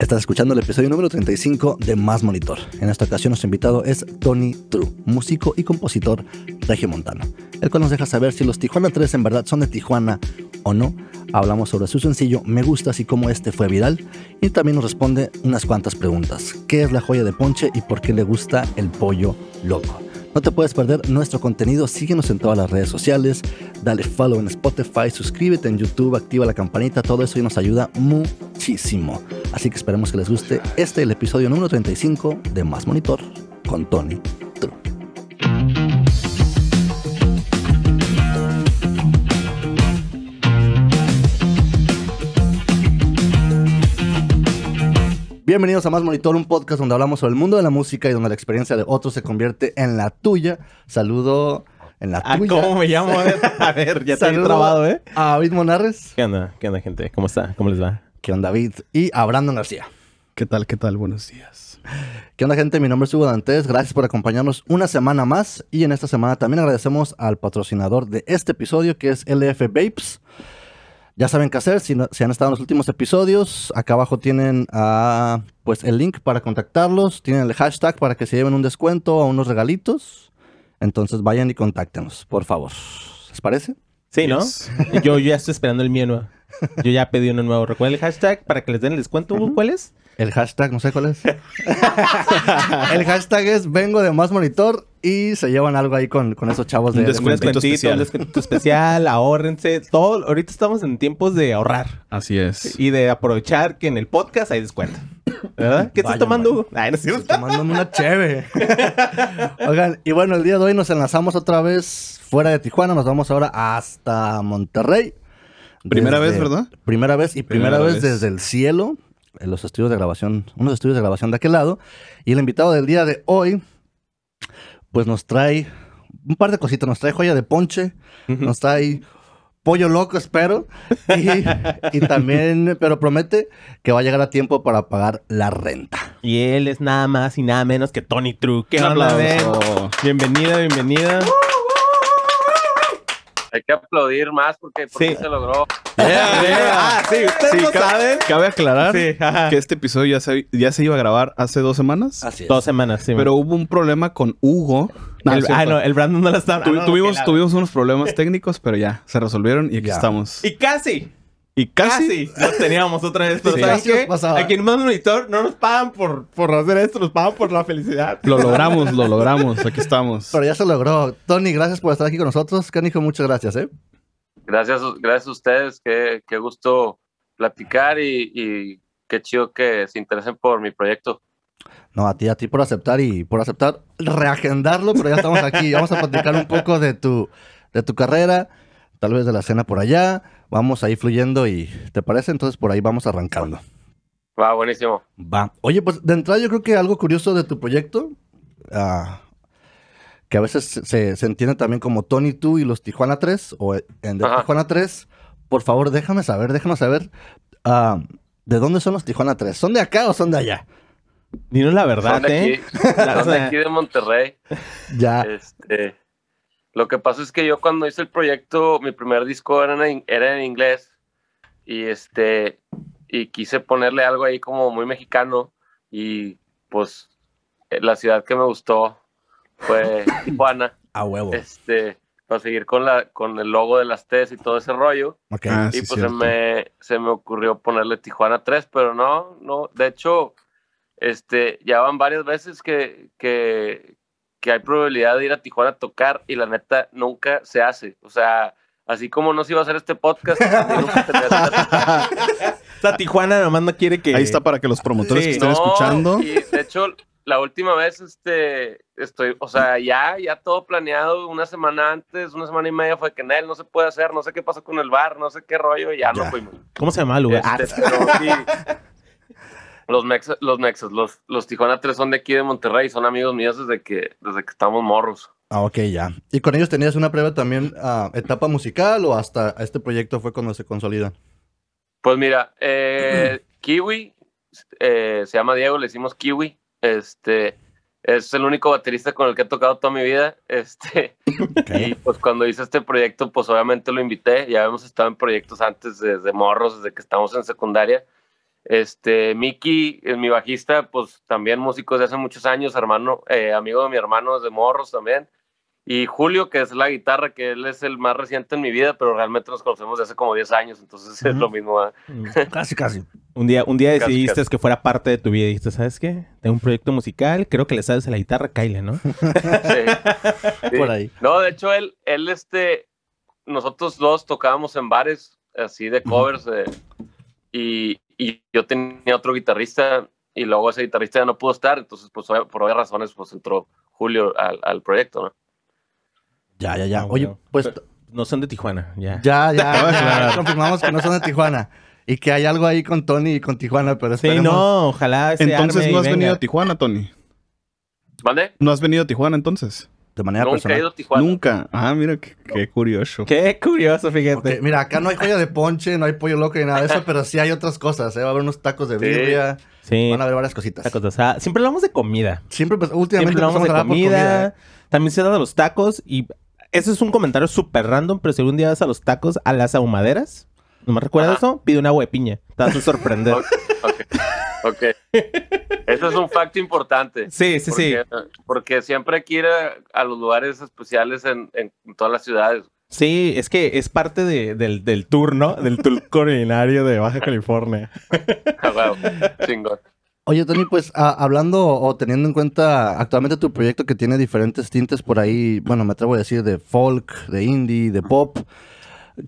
Estás escuchando el episodio número 35 de Más Monitor. En esta ocasión nuestro invitado es Tony True, músico y compositor regiomontano, el cual nos deja saber si los Tijuana 3 en verdad son de Tijuana o no. Hablamos sobre su sencillo Me Gustas y cómo este fue viral y también nos responde unas cuantas preguntas. ¿Qué es la joya de Ponche y por qué le gusta el pollo loco? No te puedes perder nuestro contenido, síguenos en todas las redes sociales, dale follow en Spotify, suscríbete en YouTube, activa la campanita, todo eso y nos ayuda muchísimo. Así que esperemos que les guste este el episodio número 35 de Más Monitor con Tony True. Bienvenidos a Más Monitor, un podcast donde hablamos sobre el mundo de la música y donde la experiencia de otros se convierte en la tuya. Saludo en la Ah, tuya. ¿Cómo me llamo? A ver, ya estoy Saludo trabado, ¿eh? A David Monarres. ¿Qué onda? ¿Qué onda, gente? ¿Cómo está? ¿Cómo les va? ¿Qué onda, David? Y a Brandon García. ¿Qué tal? ¿Qué tal? Buenos días. ¿Qué onda, gente? Mi nombre es Hugo Dantes. Gracias por acompañarnos una semana más. Y en esta semana también agradecemos al patrocinador de este episodio, que es LF Vapes. Ya saben qué hacer. Si, no- si han estado en los últimos episodios, acá abajo tienen ah, pues el link para contactarlos. Tienen el hashtag para que se lleven un descuento o unos regalitos. Entonces vayan y contáctenos, por favor. ¿Les parece? Sí, ¿no? Yes. Yo, yo ya estoy esperando el mío nuevo. Yo ya pedí uno nuevo. ¿Recuerden el hashtag para que les den el descuento? ¿Cuál es? El hashtag, no sé cuál es. el hashtag es vengo de más monitor y se llevan algo ahí con, con esos chavos de... Un descuentito, especial. un descuento especial. Ahórrense. Todo. Ahorita estamos en tiempos de ahorrar Así es. y de aprovechar que en el podcast hay descuento. ¿Verdad? ¿Qué estás tomando. Hugo? Ay, no es cierto. Tomándome una cheve. Oigan, y bueno, el día de hoy nos enlazamos otra vez fuera de Tijuana. Nos vamos ahora hasta Monterrey. Primera vez, ¿verdad? Primera vez y primera, Primera vez, vez. desde el cielo. En los estudios de grabación, unos estudios de grabación de aquel lado. Y el invitado del día de hoy, pues nos trae un par de cositas. Nos trae joya de ponche, nos trae pollo loco, espero. Y, y también, pero promete que va a llegar a tiempo para pagar la renta. Y él es nada más y nada menos que Tony True. ¿Qué Un aplauso. Bienvenida, bienvenida. Hay que aplaudir más porque por Sí. se logró. Ah, sí, ustedes Sí, lo saben. Cabe aclarar Sí, que este episodio ya se, ya se iba a grabar hace dos semanas, Así es. Dos semanas, sí. pero hubo un problema con Hugo. No, el, ah, no, el Brandon no la. Tu- ah, no, tuvimos, que la- tuvimos unos problemas técnicos, pero ya se resolvieron y aquí Ya. estamos. Y casi, Y casi, casi, teníamos otra vez. Pero Sí. ¿sabes qué? pasaba. Aquí en Más Monitor no nos pagan por, por hacer esto, nos pagan por la felicidad. lo logramos, lo logramos. Aquí estamos. Pero ya se logró. Tony, gracias por estar aquí con nosotros. Canijo, muchas gracias, ¿eh? Gracias, gracias a ustedes. Qué, qué gusto platicar y, y qué chido que se interesen por mi proyecto. No, a ti, a ti por aceptar y por aceptar reagendarlo, pero ya estamos aquí. Vamos a platicar un poco de tu, de tu carrera, tal vez de la escena por allá. Vamos ahí fluyendo y ¿te parece? Entonces por ahí vamos arrancando. Va, buenísimo. Va. Oye, pues de entrada yo creo que algo curioso de tu proyecto, ah, que a veces se, se entiende también como Tony tú y los Tijuana 3, o en de. Tijuana 3, por favor déjame saber, déjanos saber, ah, ¿de dónde son los Tijuana 3? ¿Son de acá o son de allá? Dinos la verdad, Son de ¿eh? aquí, son de sea, aquí de Monterrey. Ya. Este, lo que pasa es que yo cuando hice el proyecto, mi primer disco era en, era en inglés y este y quise ponerle algo ahí como muy mexicano y pues eh, la ciudad que me gustó fue Tijuana. A huevo. este, para seguir con la con el logo de las T's y todo ese rollo. Ok. Ah, y sí, pues se me, se me ocurrió ponerle Tijuana 3, pero no, no, de hecho, este, ya van varias veces que, que, que hay probabilidad de ir a Tijuana a tocar y la neta nunca se hace. O sea, así como no se iba a hacer este podcast, nunca se me hace. esta Tijuana nomás no quiere que... Ahí está para que los promotores Sí, que estén No, escuchando. Y de hecho, la última vez, este, estoy, o sea, ya, ya todo planeado una semana antes, una semana y media fue que Nel no se puede hacer, no sé qué pasó con el bar, no sé qué rollo, y ya, no fuimos. ¿Cómo se llama el lugar? Este, pero sí, los mexas, los mexas, los, los Tijuana 3 son de aquí de Monterrey, son amigos míos desde que, desde que estamos morros. Ah, ok, ya. ¿Y con ellos tenías una breve también ah, etapa musical o hasta este proyecto fue cuando se consolida? Pues mira, eh, Kiwi, eh, se llama Diego, le decimos Kiwi, este, es el único baterista con el que he tocado toda mi vida, este, y pues cuando hice este proyecto, pues obviamente lo invité, ya habíamos estado en proyectos antes desde morros, desde que estamos en secundaria, Este, Miki, es mi bajista, pues también músico de hace muchos años, hermano, eh, amigo de mi hermano desde Morros también. Y Julio, que es la guitarra, que él es el más reciente en mi vida, pero realmente nos conocemos desde hace como 10 años, entonces es lo mismo. ¿verdad? Casi, casi. Un día, un día Casi, decidiste casi. que fuera parte de tu vida y dijiste, ¿sabes qué? Tengo un proyecto musical, creo que le sabes a la guitarra, Kyle, ¿no? Sí. Sí. Por ahí. No, de hecho, él, él, este, nosotros dos tocábamos en bares, así de covers, eh, y, y yo tenía otro guitarrista, y luego ese guitarrista ya no pudo estar, entonces, pues, por obvias razones, pues, entró Julio al, al proyecto, ¿no? Ya, ya, ya. Oye, pues Pero No son de Tijuana, ya. ya, ya, ya confirmamos que no son de Tijuana. Y que hay algo ahí con Tony y con Tijuana, pero Sí, esperemos. no, ojalá se Entonces arme no has venga. venido a Tijuana, Tony. ¿Vale? No has venido a Tijuana entonces. De manera Nunca he personal. ido a Tijuana. Nunca. Ah, mira, qué, qué curioso. Qué curioso, fíjate. Mira, acá no hay joya de ponche, no hay pollo loco ni nada de eso, pero sí hay otras cosas, ¿eh? Va a haber unos tacos de birria, Sí, van a haber varias cositas. tacos de asada. Siempre hablamos de comida. Siempre, pues, últimamente Siempre hablamos de empezamos a hablar por comida. ¿eh? También se da de los tacos y eso es un comentario súper random, pero si algún día vas a los tacos a las ahumaderas, ¿no me recuerdas Ajá. eso? Pide un agua de piña. Te vas a sorprender. Ok, ok. Ok. Ese es un facto importante. sí, sí, sí. porque, porque siempre hay que ir a, a los lugares especiales en, en todas las ciudades. Sí, es que es parte de- del, del tour, ¿no? Del tour culinario de Baja California. Ah, huevo. Chingón. Oye, Tony, pues a- hablando o teniendo en cuenta actualmente tu proyecto que tiene diferentes tintes por ahí, bueno, me atrevo a decir de folk, de indie, de pop.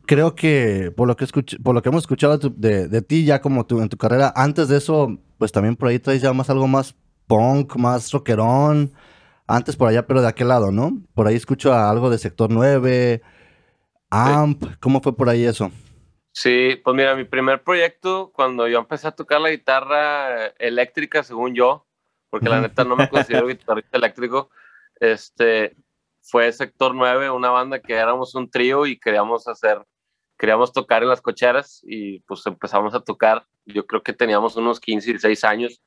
Creo que por lo que, escuch- por lo que hemos escuchado de, de- de ti ya como tu, en tu carrera, antes de eso, pues también por ahí traes ya más algo más punk, más rockerón. Antes por allá, pero de aquel lado, ¿no? Por ahí escucho a algo de Sector 9, AMP. ¿Cómo fue por ahí eso? Sí, pues mira, mi primer proyecto, cuando yo empecé a tocar la guitarra eléctrica, según yo, porque la neta no me considero guitarrista eléctrico, este, fue Sector 9, una banda que éramos un trío y queríamos hacer, queríamos tocar en las cocheras y pues empezamos a tocar, yo creo que teníamos unos 15, 16 años.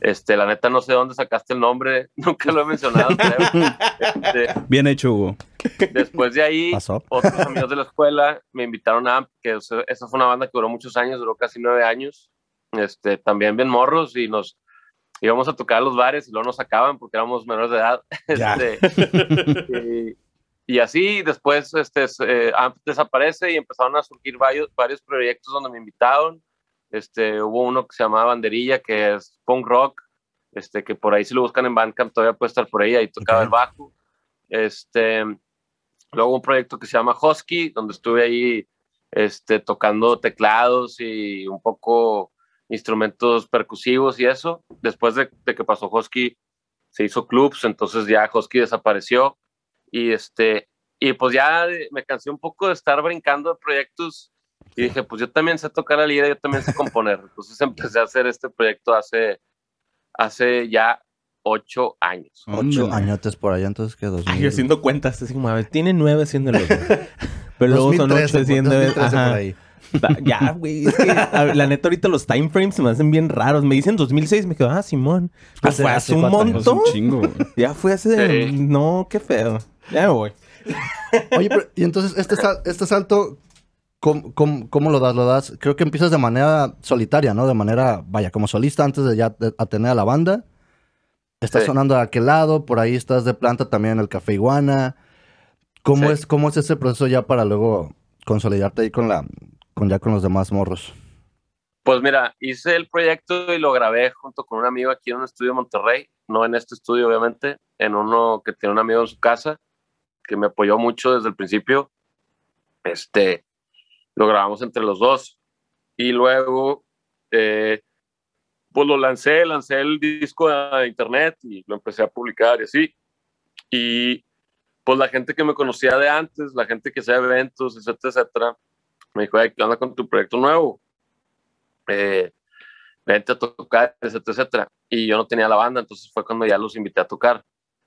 Este, la neta no sé dónde sacaste el nombre, nunca lo he mencionado. Este, Bien hecho, Hugo. después de ahí, Pasó. otros amigos de la escuela me invitaron a AMP, que esa fue una banda que duró muchos años, duró casi nueve años. Este, también bien morros y nos íbamos a tocar a los bares y luego nos sacaban porque éramos menores de edad. Este, y, y así después este, eh, AMP desaparece y empezaron a surgir varios, varios proyectos donde me invitaron. Este, hubo uno que se llamaba Banderilla, que es punk rock, este, que por ahí si lo buscan en Bandcamp todavía puede estar por ahí, ahí tocaba Ok. el bajo. Este, luego un proyecto que se llama Husky, donde estuve ahí este, tocando teclados y un poco instrumentos percusivos y eso. Después de, de que pasó Husky, se hizo clubs, entonces ya Husky desapareció y este y pues ya me cansé un poco de estar brincando de proyectos y dije, pues yo también sé tocar la lira, yo también sé componer. Entonces empecé a hacer este proyecto hace, hace ya ocho años. Ocho añotes por allá, entonces que dos Ay, mil- haciendo cuentas, así como, a ver, tiene nueve haciéndolo. Pero luego son 2013, ocho haciendo... 2013 por ajá. ahí. Ya, güey. Es que, la neta, ahorita los time frames se me hacen bien raros. Me dicen 2006, me quedo, ah, Simón. Pues Hace- fue hace hace un. Es un montón. chingo. güey. Ya fue hace. Sí. No, qué feo. Ya me voy. Oye, pero, y entonces este, sal- este salto, ¿cómo, cómo, cómo lo das? Lo das, creo que empiezas de manera solitaria, ¿no? De manera, vaya, como solista antes de ya de- a tener a la banda. Estás Sí. sonando de aquel lado, por ahí estás de planta también en el Café Iguana. ¿Cómo, Sí. es, ¿Cómo es ese proceso ya para luego consolidarte ahí con la, con ya con los demás morros? Pues mira, hice el proyecto y lo grabé junto con un amigo aquí en un estudio de Monterrey, no en este estudio obviamente, en uno que tiene un amigo en su casa, que me apoyó mucho desde el principio. Este, lo grabamos entre los dos. Y luego, eh, pues lo lancé, lancé el disco a internet y lo empecé a publicar y así. Y pues la gente que me conocía de antes, la gente que hacía eventos, etcétera, etcétera, me dijo, "Ay, ¿qué onda con tu proyecto nuevo? eh, vente a tocar, etcétera, etcétera. Y yo no tenía la banda, entonces fue cuando ya los invité a tocar.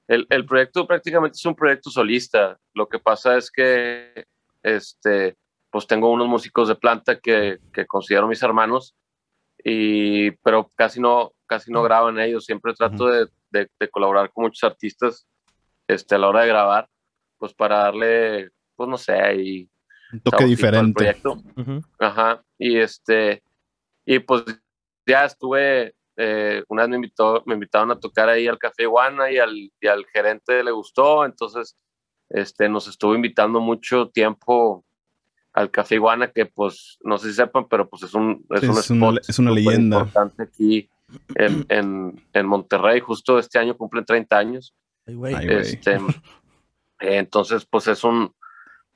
El, el proyecto prácticamente es un proyecto solista. Lo que pasa es que, este, pues tengo unos músicos de planta que, que considero mis hermanos, y, pero casi no, casi no graban ellos. Siempre trato de, de- de colaborar con muchos artistas este, a la hora de grabar, pues para darle, pues no sé, ahí Un toque diferente. proyecto. Ujú. Ajá, y este, y pues ya estuve, eh, una vez me, invitó, me invitaron a tocar ahí al Café Iguana y al, y al gerente le gustó, entonces este, nos estuvo invitando mucho tiempo al Café Iguana, que pues, no sé si sepan, pero pues es un, es un Es una- spot es una leyenda. importante aquí en, en, en Monterrey, justo este año cumplen 30 años. Ay, güey. Ay, güey. Este, entonces, pues es un,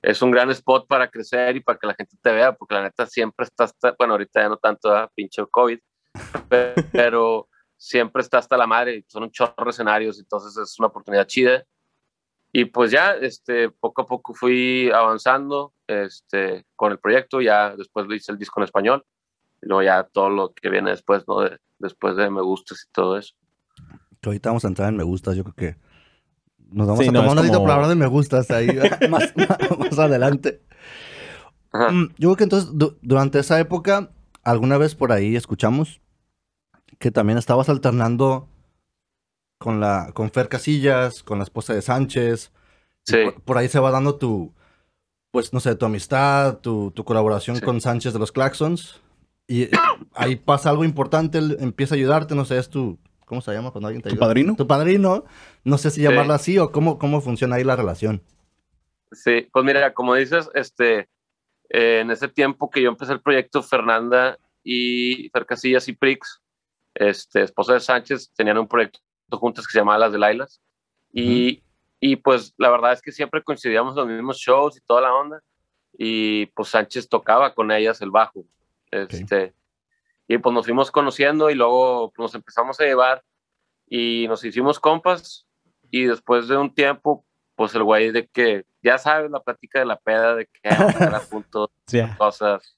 es un gran spot para crecer y para que la gente te vea, porque la neta siempre está, hasta- bueno, ahorita ya no tanto, ¿verdad? pinche COVID, pe- pero siempre está hasta la madre, son un chorro de escenarios, entonces es una oportunidad chida. Y pues ya, este, poco a poco fui avanzando este, con el proyecto, ya después lo hice el disco en español, y luego ya todo lo que viene después, ¿no? De- después de Me Gustas y todo eso. Que ahorita vamos a entrar en me gustas, yo creo que nos vamos Sí, a no, tomar un ratito como- para hablar de me gustas ahí más, más adelante. Ajá. Mm, Yo creo que entonces du- durante esa época, alguna vez por ahí escuchamos que también estabas alternando con la con Fer Casillas, con la esposa de Sánchez. Sí. Por, por ahí se va dando tu, pues no sé, tu amistad, tu, tu colaboración Sí. con Sánchez de los Claxons. Y eh, ahí pasa algo importante, él empieza a ayudarte, no sé, es tu, ¿cómo se llama cuando alguien te ¿Tu ayuda? padrino? Tu padrino, no sé si Sí. llamarlo así o cómo, cómo funciona ahí la relación. Sí, pues mira, como dices, este, eh, en ese tiempo que yo empecé el proyecto, Fernanda y Fer Casillas y Prix, este, esposa de Sánchez, tenían un proyecto juntas que se llamaba Las de Lailas. Y, y pues la verdad es que siempre coincidíamos en los mismos shows y toda la onda. Y pues Sánchez tocaba con ellas el bajo. Este, Y pues nos fuimos conociendo y luego nos empezamos a llevar y nos hicimos compas. Y después de un tiempo, pues el güey de que, ya sabes, la plática de la peda, de que vamos a juntos, Ya. cosas.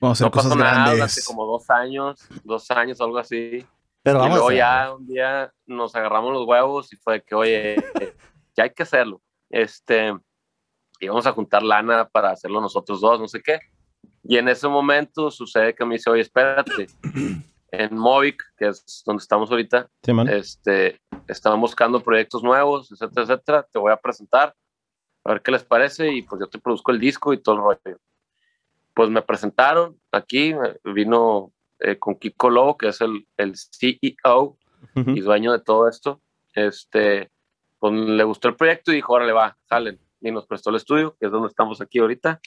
Vamos a hacer No pasó cosas nada hace grandes. como dos años, dos años, algo así. Pero y vamos luego a ya un día nos agarramos los huevos y fue de que, oye, ya hay que hacerlo. Este, íbamos a juntar lana para hacerlo nosotros dos, no sé qué. Y en ese momento sucede que me dice, oye, espérate, en Movic, que es donde estamos ahorita, Sí, este, estaban buscando proyectos nuevos, etcétera, etcétera. Te voy a presentar, a ver qué les parece y pues yo te produzco el disco y todo el rollo. Pues me presentaron aquí, vino eh, con Kiko Lobo, que es el, el CEO Ujú. y dueño de todo esto. Este, pues le gustó el proyecto y dijo, órale, va, jalen. Y nos prestó el estudio, que es donde estamos aquí ahorita.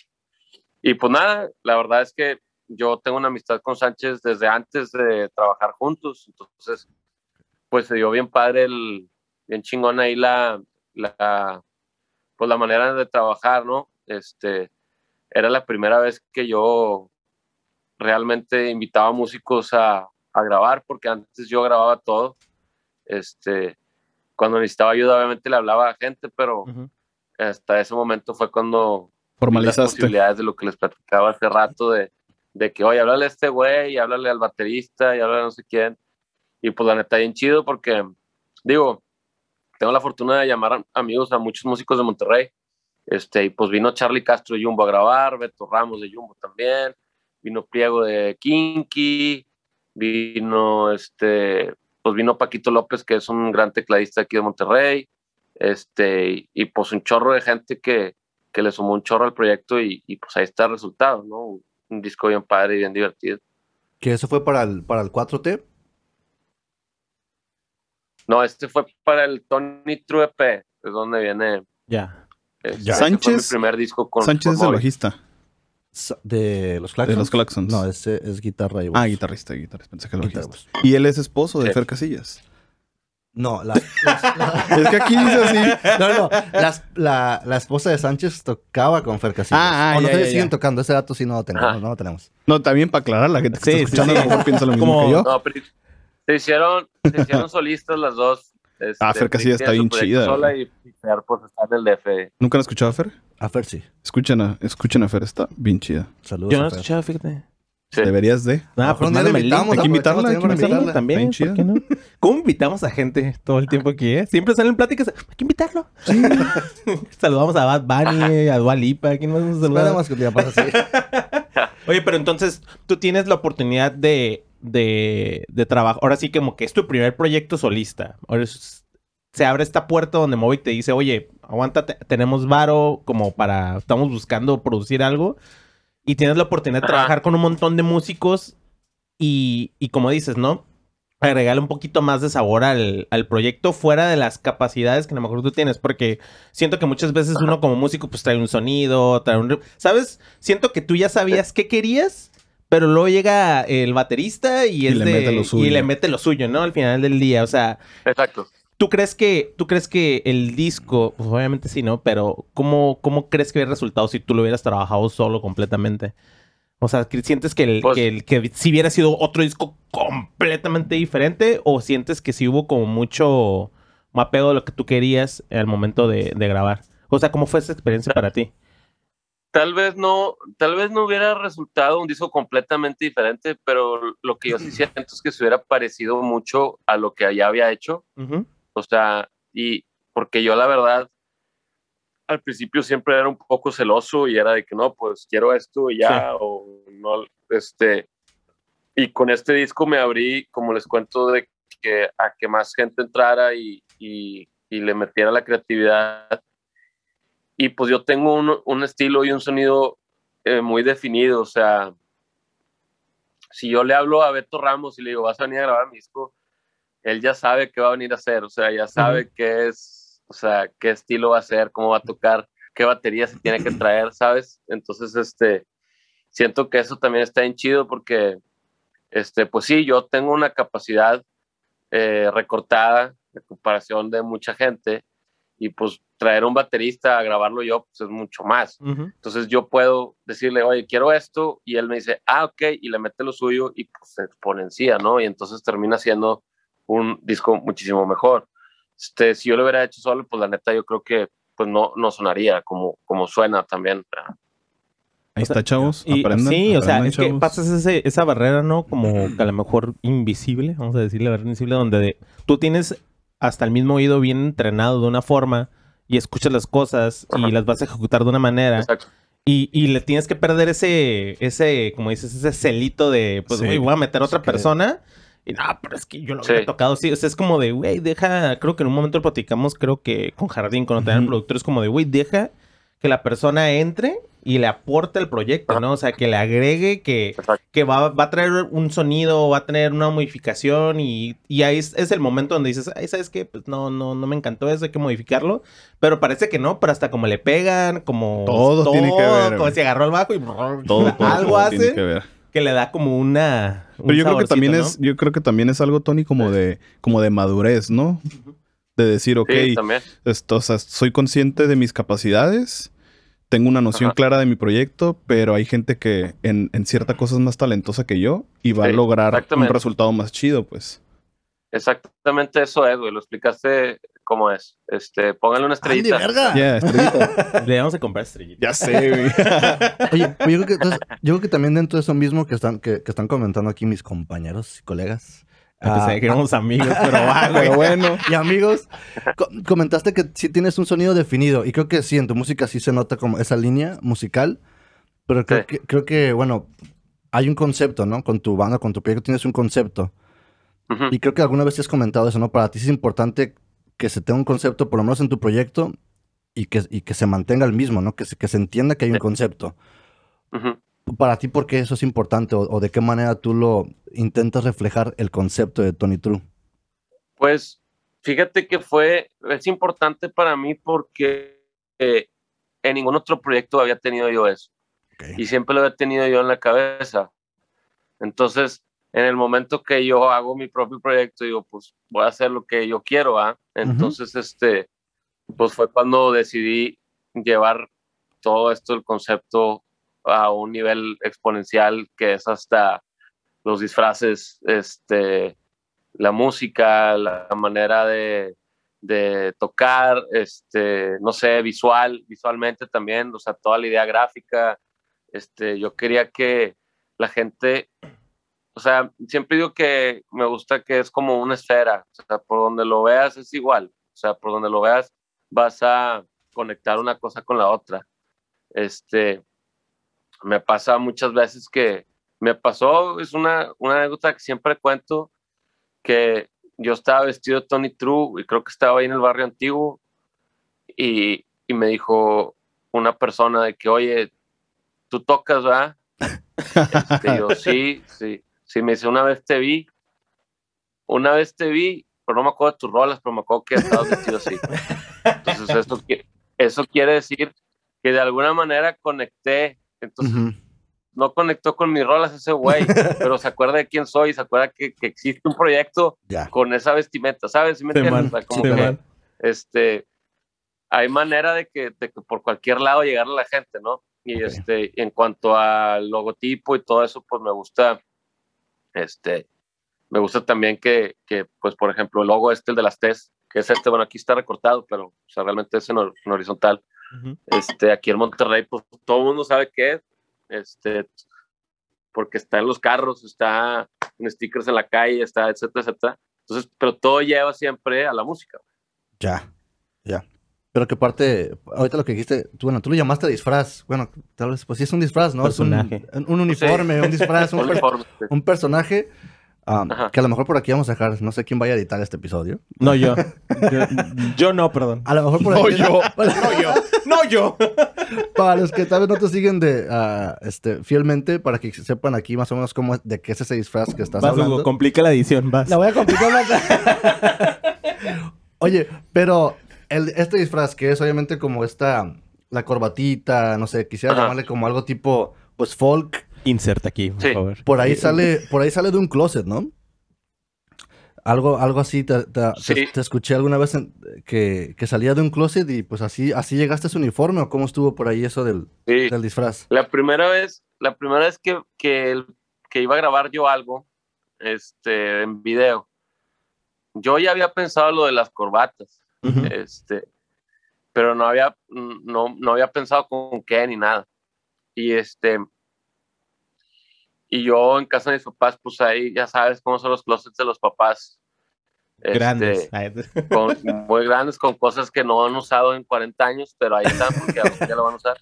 Y pues nada, la verdad es que yo tengo una amistad con Sánchez desde antes de trabajar juntos. Entonces, pues se dio bien padre, el, bien chingón ahí la, la, pues la manera de trabajar, ¿no? Este, era la primera vez que yo realmente invitaba músicos a, a grabar, porque antes yo grababa todo. Este, cuando necesitaba ayuda, obviamente le hablaba a gente, pero hasta ese momento fue cuando vi las Formalizaste. posibilidades de lo que les platicaba hace rato de, de que, oye, háblale a este güey, háblale al baterista, y háblale a no sé quién. Y pues la neta, bien chido porque, digo, tengo la fortuna de llamar amigos a muchos músicos de Monterrey. Este, y pues vino Charlie Castro de Jumbo a grabar, Beto Ramos de Jumbo también, vino Pliego de Kinky, vino este, pues vino Paquito López, que es un gran tecladista aquí de Monterrey, este, y, y, pues un chorro de gente que, que le sumó un chorro al proyecto y, y, pues ahí está el resultado, ¿no? Un disco bien padre y bien divertido. Que eso fue para el, para el 4T. No, este fue para el Tony True EP, es donde viene. Ya. este, Ya. ese fue mi Sánchez- primer disco con. Sánchez con es el bajista. De los Claxons. De los Claxons. No, ese es guitarra y voz. Ah, guitarrista, guitarrista. Pensé que el Guitarra y él es esposo de Sí. Fer Casillas. No, la, las- Es que aquí dice así. no, no, las- la, la esposa de Sánchez tocaba con Fer Casillas. Ah, ah, o no ya, siguen ya. tocando, ese dato sí no lo tenemos. No lo tenemos. No, también para aclarar, la gente que Sí, está escuchando sí. a lo mejor piensa lo mismo Como- que yo. No, pero se hicieron, se hicieron solistas las dos. Este, Ah, Fer Casillas está bien chida, Sola güey. y Fer pues está en el DF. ¿Nunca han escuchado a Fer? A Fer sí. Escuchen a, escuchen a Fer, está bien chida. Saludos Yo no he Fer. escuchado, fíjate. Sí. Deberías de. Nada, Mejor pues mándame el link. invitamos, Hay que invitarla, hay que invitarla. también, Bien ¿por qué no? ¿Cómo invitamos a gente todo el tiempo aquí, eh? Siempre salen pláticas. Hay que invitarlo. Saludamos a Bad Bunny, a Dua Lipa. ¿Quién más nos saluda? Esperemos que así. Oye, pero entonces tú tienes la oportunidad de, de, de trabajar. Ahora sí, como que es tu primer proyecto solista. Ahora es- se abre esta puerta donde Movic te dice, oye, aguántate, tenemos varo como para, estamos buscando producir algo. Y tienes la oportunidad de Ajá. trabajar con un montón de músicos y, y como dices, ¿no? Agregarle un poquito más de sabor al, al proyecto fuera de las capacidades que a lo mejor tú tienes, porque siento que muchas veces uno como músico pues trae un sonido, trae un... ¿Sabes? Siento que tú ya sabías qué querías, pero luego llega el baterista y, Y es le de- mete lo suyo. y le mete lo suyo, ¿no? Al final del día, o sea, Exacto. ¿Tú crees que, tú crees que el disco, pues obviamente sí, ¿no? Pero ¿cómo, cómo crees que hubiera resultado si tú lo hubieras trabajado solo completamente? O sea, ¿que- ¿sientes que, el, Pues- que, el- que si hubiera sido otro disco completamente diferente? ¿O sientes que sí hubo como mucho mapeo de lo que tú querías al momento de, de grabar? O sea, ¿cómo fue esa experiencia para ti? Tal vez no, tal vez no hubiera resultado un disco completamente diferente, pero lo que yo sí siento es que se hubiera parecido mucho a lo que ya había hecho. Ujú. O sea, y porque yo la verdad al principio siempre era un poco celoso y era de que no, pues quiero esto y ya, o no, este, y con este disco me abrí, como les cuento, de que a que más gente entrara y, y, y le metiera la creatividad. Y pues yo tengo un, un estilo y un sonido eh, muy definido, o sea, si yo le hablo a Beto Ramos y le digo, vas a venir a grabar mi disco, él ya sabe qué va a venir a hacer, o sea, ya sabe qué es, o sea, qué estilo va a hacer, cómo va a tocar, qué batería se tiene que traer, ¿sabes? Entonces, este, siento que eso también está bien chido porque, este, pues sí, yo tengo una capacidad eh, recortada en comparación de mucha gente y pues traer un baterista a grabarlo yo, pues es mucho más. Entonces yo puedo decirle, oye, quiero esto, y él me dice, ah, ok, y le mete lo suyo y pues se exponencia, ¿no? Y entonces termina siendo un disco muchísimo mejor. Este, si yo lo hubiera hecho solo, pues la neta yo creo que pues no, no sonaría como, como suena también. Ahí está, chavos. Y, aprendan. sí, o sea, aprendan, es que pasas ese- esa barrera, ¿no? Como que a lo mejor invisible, vamos a decirle barrera invisible, donde de- tú tienes hasta el mismo oído bien entrenado de una forma y escuchas las cosas y Ajá. las vas a ejecutar de una manera Exacto. y, y le tienes que perder ese, ese, como dices, ese celito de, pues, Sí. voy a meter a otra que- persona. Y no, pero es que yo lo Sí. había tocado, sí. O sea, es como de, güey, deja, creo que en un momento lo platicamos, creo que con Jardín, cuando tenían Ujú. productor, es como de, güey, deja que la persona entre y le aporte el proyecto. ¿no? O sea, que le agregue, que, que va, va a traer un sonido, va a tener una modificación y, y ahí es, es el momento donde dices, ay, ¿sabes qué? Pues no, no, no me encantó eso, hay que modificarlo. Pero parece que no, pero hasta como le pegan, como... Todo tiene que ver, Como si agarró el bajo y Todo, todo, algo todo hace tiene que... le da como una... Pero yo creo que también ¿no? es, yo creo que también es algo, Tony, como de, como de madurez, ¿no? De decir, ok, Sí, esto, o sea, soy consciente de mis capacidades, tengo una noción Ajá. clara de mi proyecto, pero hay gente que en, en cierta cosa es más talentosa que yo y va a lograr un resultado más chido, pues. Exactamente eso es, güey. Lo explicaste cómo es. Este, póngale una ¡Andy, estrellita. verga! Ya, estrellita. Le vamos a comprar estrellitas. ya sé, güey. Oye, yo creo, que, entonces, yo creo que también dentro de eso mismo que están, que, que están comentando aquí mis compañeros y colegas. Pensé ah, que éramos amigos, pero va, güey. pero bueno. y amigos, co- comentaste que sí tienes un sonido definido y creo que sí, en tu música sí se nota como esa línea musical, pero creo, Sí. que, creo que, bueno, hay un concepto, ¿no? Con tu banda, con tu proyecto tienes un concepto. Ujú. Y creo que alguna vez te has comentado eso, ¿no? Para ti es importante que se tenga un concepto, por lo menos en tu proyecto, y que, y que se mantenga el mismo, ¿no? Que se, que se entienda que hay un concepto. Para ti, ¿por qué eso es importante? O, o de qué manera tú lo intentas reflejar el concepto de Tony True? Pues fíjate que fue, es importante para mí porque eh, en ningún otro proyecto había tenido yo eso. Y siempre lo había tenido yo en la cabeza. Entonces, en el momento que yo hago mi propio proyecto, digo, pues voy a hacer lo que yo quiero, ¿ah? Entonces, este, pues fue cuando decidí llevar todo esto, el concepto, a un nivel exponencial que es hasta los disfraces, este, la música, la manera de, de tocar, este, no sé, visual, visualmente también, o sea, toda la idea gráfica. Este, yo quería que la gente, o sea, siempre digo que me gusta que es como una esfera, o sea, por donde lo veas es igual, o sea, por donde lo veas vas a conectar una cosa con la otra. Este, me pasa muchas veces que me pasó, es una, una anécdota que siempre cuento, que yo estaba vestido de Tony True y creo que estaba ahí en el barrio antiguo y, y me dijo una persona de que, oye, tú tocas, ¿verdad? Este, yo, sí, sí, Si me dice, una vez te vi, una vez te vi, pero no me acuerdo de tus rolas, pero me acuerdo que estabas vestido así. Entonces, eso, qui- eso quiere decir que de alguna manera conecté. Entonces, Ujú. no conectó con mis rolas ese güey, pero se acuerda de quién soy, se acuerda que, que existe un proyecto Ya. con esa vestimenta, ¿sabes? ¿Sí me Sí, entiendes? man. O sea, como Sí, que, man. este, hay manera de que, de que por cualquier lado llegarle a la gente, ¿no? Y Ok. este, en cuanto al logotipo y todo eso, pues me gusta, este, me gusta también que, que, pues, por ejemplo, el logo este, el de las TES, que es este, bueno, aquí está recortado, pero, o sea, realmente es en, hor- en horizontal. Este, aquí en Monterrey, pues, todo el mundo sabe qué es, este, porque está en los carros, está en stickers en la calle, está, etcétera, etcétera. Entonces, pero todo lleva siempre a la música. Ya, ya. Pero que parte, ahorita lo que dijiste, tú, bueno, tú lo llamaste disfraz. Bueno, tal vez, pues sí es un disfraz, ¿no? Es un- Personaje. un, un uniforme, un disfraz, un, per- un personaje. um, que a lo mejor por aquí vamos a dejar, no sé quién vaya a editar este episodio. No yo. yo. yo no, perdón. A lo mejor por No aquí. yo. No yo. No yo. Para los que tal vez no te siguen de, ah, este, fielmente, para que sepan aquí más o menos cómo, de qué es ese disfraz que estás Vas, hablando. Hugo, complica la edición, vas. La voy a complicar más. Oye, pero el, este disfraz que es obviamente como esta, la corbatita, no sé, quisiera Ajá. llamarle como algo tipo, pues folk. Insert aquí, por Sí. favor. Por ahí sale, por ahí sale de un closet, ¿no? Algo, algo así, te, te- te- Sí. te escuché alguna vez en- que, que salía de un closet y pues así, así llegaste a su uniforme o cómo estuvo por ahí eso del, Sí. del disfraz. La primera vez, la primera vez que, que, el- que iba a grabar yo algo, este, en video, yo ya había pensado lo de las corbatas, Este, pero no había, no, no había pensado con qué ni nada. Y este, y yo en casa de mis papás, pues ahí ya sabes cómo son los closets de los papás. Este, Grandes. Con- muy grandes, con cosas que no han usado en 40 años, pero ahí están porque ya lo van a usar.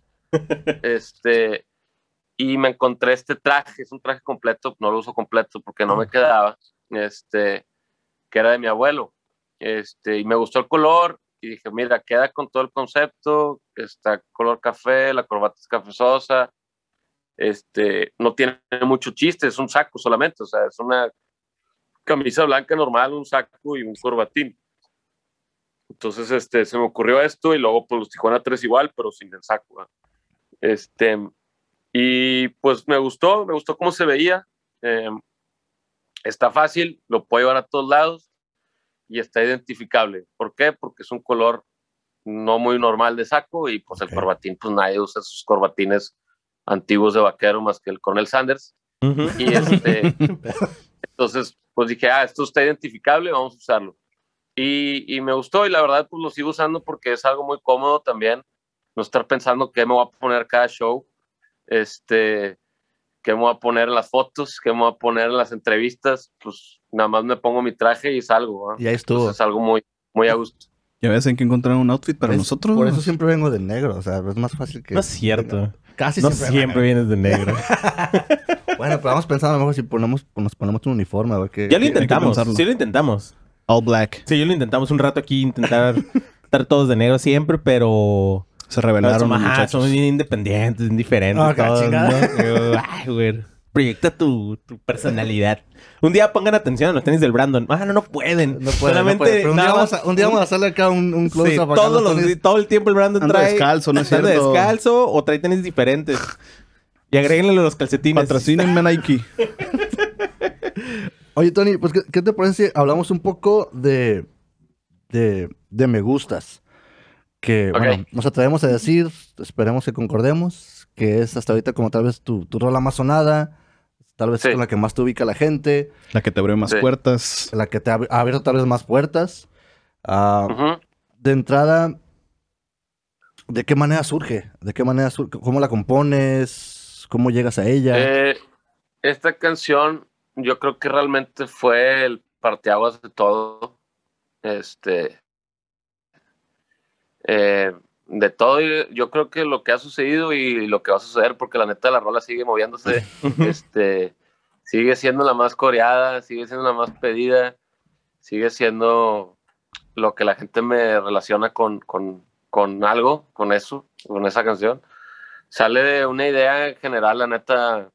Este, y me encontré este traje, es un traje completo, no lo uso completo porque no me quedaba, este, que era de mi abuelo. Este, y me gustó el color y dije, mira, queda con todo el concepto, está color café, la corbata es cafezosa, este, no tiene mucho chiste, es un saco solamente, o sea, es una camisa blanca normal, un saco y un corbatín. Entonces, este, se me ocurrió esto y luego pues los Tijuana 3 igual, pero sin el saco. Este, y pues me gustó, me gustó cómo se veía. eh, está fácil, lo puedo llevar a todos lados y está identificable. ¿Por qué? Porque es un color no muy normal de saco y pues el corbatín, pues nadie usa sus corbatines antiguos de vaquero más que el Coronel Sanders. Ujú. Y este, entonces, pues dije, ah, esto está identificable, vamos a usarlo. Y, y me gustó y la verdad, pues lo sigo usando porque es algo muy cómodo también. No estar pensando qué me voy a poner cada show, este, qué me voy a poner en las fotos, qué me voy a poner en las entrevistas. Pues nada más me pongo mi traje y salgo. ¿ah? Y ahí estuvo. Entonces es algo muy, muy a gusto. Ya ves, hay que encontrar un outfit para Es- nosotros. Por eso siempre vengo de negro, o sea, es más fácil que... No es cierto. Casi No siempre. siempre vienes de negro. Bueno, pero vamos pensando a lo mejor si ponemos, nos ponemos un uniforme, a ver qué... Ya lo intentamos. Sí lo intentamos. All black. Sí, yo lo intentamos un rato aquí, intentar estar todos de negro siempre, pero... Se revelaron los muchachos. somos bien independientes, bien diferentes. Ah, todos, chingada. ¿no? Ay, güey. Proyecta tu, tu personalidad. Un día pongan atención a los tenis del Brandon. Ah, no, no pueden. No puede, no Solamente. Pero un día, vamos a, un día vamos a hacerle acá un, un Sí, close-up. acá los los, todo el tiempo el Brandon Anda trae... descalzo, ¿no es cierto? descalzo o trae tenis diferentes. Y agréguenle los calcetines. Patrocínenme Nike. Oye, Tony, pues, ¿qué, qué te parece si hablamos un poco de, de, de me gustas? Que, bueno, nos atrevemos a decir, esperemos que concordemos, que es hasta ahorita como tal vez tu, tu rola más sonada, tal vez Sí. con la que más te ubica la gente, La que te abrió más Sí. puertas. la que te ha, ha abierto tal vez más puertas. Ah. De entrada, ¿de qué manera surge? ¿De qué manera surge? ¿Cómo la compones? ¿Cómo llegas a ella? Eh, esta canción yo creo que realmente fue el parteaguas de todo. Este. Eh, de todo, yo creo que lo que ha sucedido y lo que va a suceder, porque la neta la rola sigue moviéndose, este, sigue siendo la más coreada, sigue siendo la más pedida, sigue siendo lo que la gente me relaciona con, con, con algo, con eso, con esa canción. Sale de una idea en general, la neta,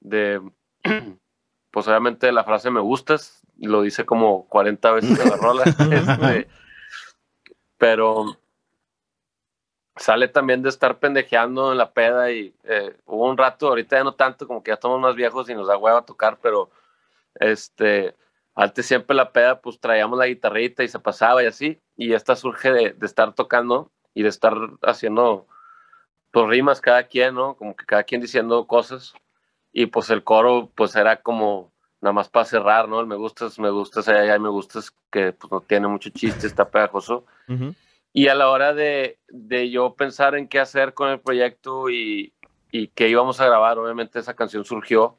de, pues obviamente la frase me gustas, lo dice como 40 veces en la rola. este, pero sale también de estar pendejeando en la peda y eh, hubo un rato, ahorita ya no tanto, como que ya estamos más viejos y nos da hueva tocar, pero este, antes siempre la peda, pues traíamos la guitarrita y se pasaba y así, y esta surge de, de estar tocando y de estar haciendo pues rimas cada quien, ¿no? Como que cada quien diciendo cosas y pues el coro pues era como nada más para cerrar, ¿no? El me gustas, me gustas, allá, me gustas, que pues no tiene mucho chiste, está pegajoso. Ujú. Y a la hora de, de yo pensar en qué hacer con el proyecto y, y qué íbamos a grabar, obviamente esa canción surgió.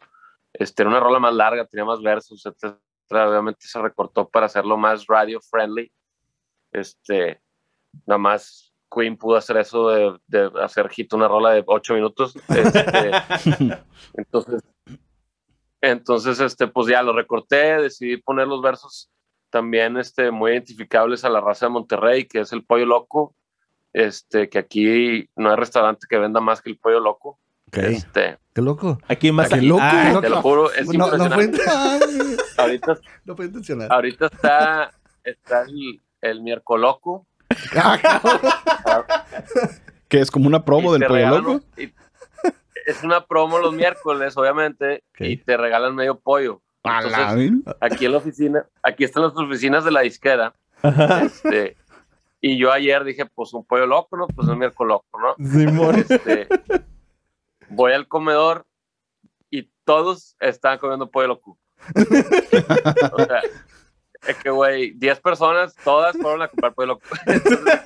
Este, era una rola más larga, tenía más versos, etcétera. Obviamente se recortó para hacerlo más radio friendly. Este, nada más Queen pudo hacer eso de, de hacer hit una rola de ocho minutos. Este, entonces, entonces, este, pues ya lo recorté, decidí poner los versos también este, muy identificables a la raza de Monterrey, que es el pollo loco. Este, que aquí no hay restaurante que venda más que el pollo loco. Ok. Este, Qué loco. Aquí más Qué loco, Ah, te lo juro, es No, no fue, impresionante. ahorita, no fue intencional. ahorita está, está el, el miércoloco. Que es como una promo y del pollo regalan loco. y- es una promo los miércoles, obviamente, y te regalan medio pollo. Entonces, aquí en la oficina, aquí están las oficinas de la disquera. Este, y yo ayer dije, pues un pollo loco, ¿no? Pues un miércoles loco, ¿no? Simón. Este, voy al comedor y todos estaban comiendo pollo loco. O sea, es que, güey, 10 personas, todas fueron a comprar pollo loco. Entonces,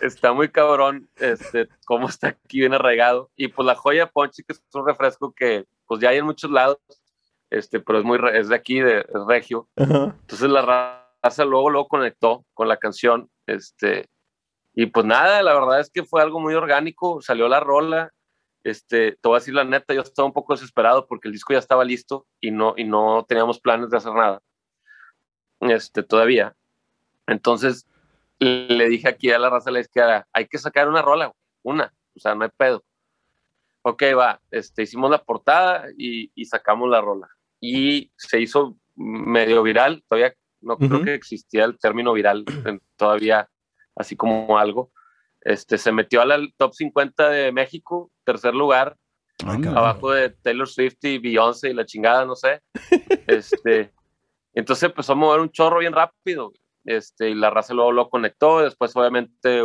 está muy cabrón, este, cómo está aquí bien arraigado. Y pues la joya ponche, que es un refresco que, pues ya hay en muchos lados, este, pero es muy, es de aquí, de, es regio. Ajá. Entonces la raza luego, luego conectó con la canción, este, y pues nada, la verdad es que fue algo muy orgánico, salió la rola, este, te voy a decir la neta, yo estaba un poco desesperado porque el disco ya estaba listo y no, y no teníamos planes de hacer nada, este, todavía. Entonces le dije aquí a la raza de la izquierda, hay que sacar una rola, una, o sea, no hay pedo. Ok, va, este, hicimos la portada y, y sacamos la rola. Y se hizo medio viral, todavía no creo Ujú. que existía el término viral todavía así como algo. Este, se metió al top 50 de México, tercer lugar, cabrón. abajo de Taylor Swift y Beyoncé y la chingada, no sé. Este, entonces empezó a mover un chorro bien rápido. Este, y la raza luego lo conectó. Después, obviamente,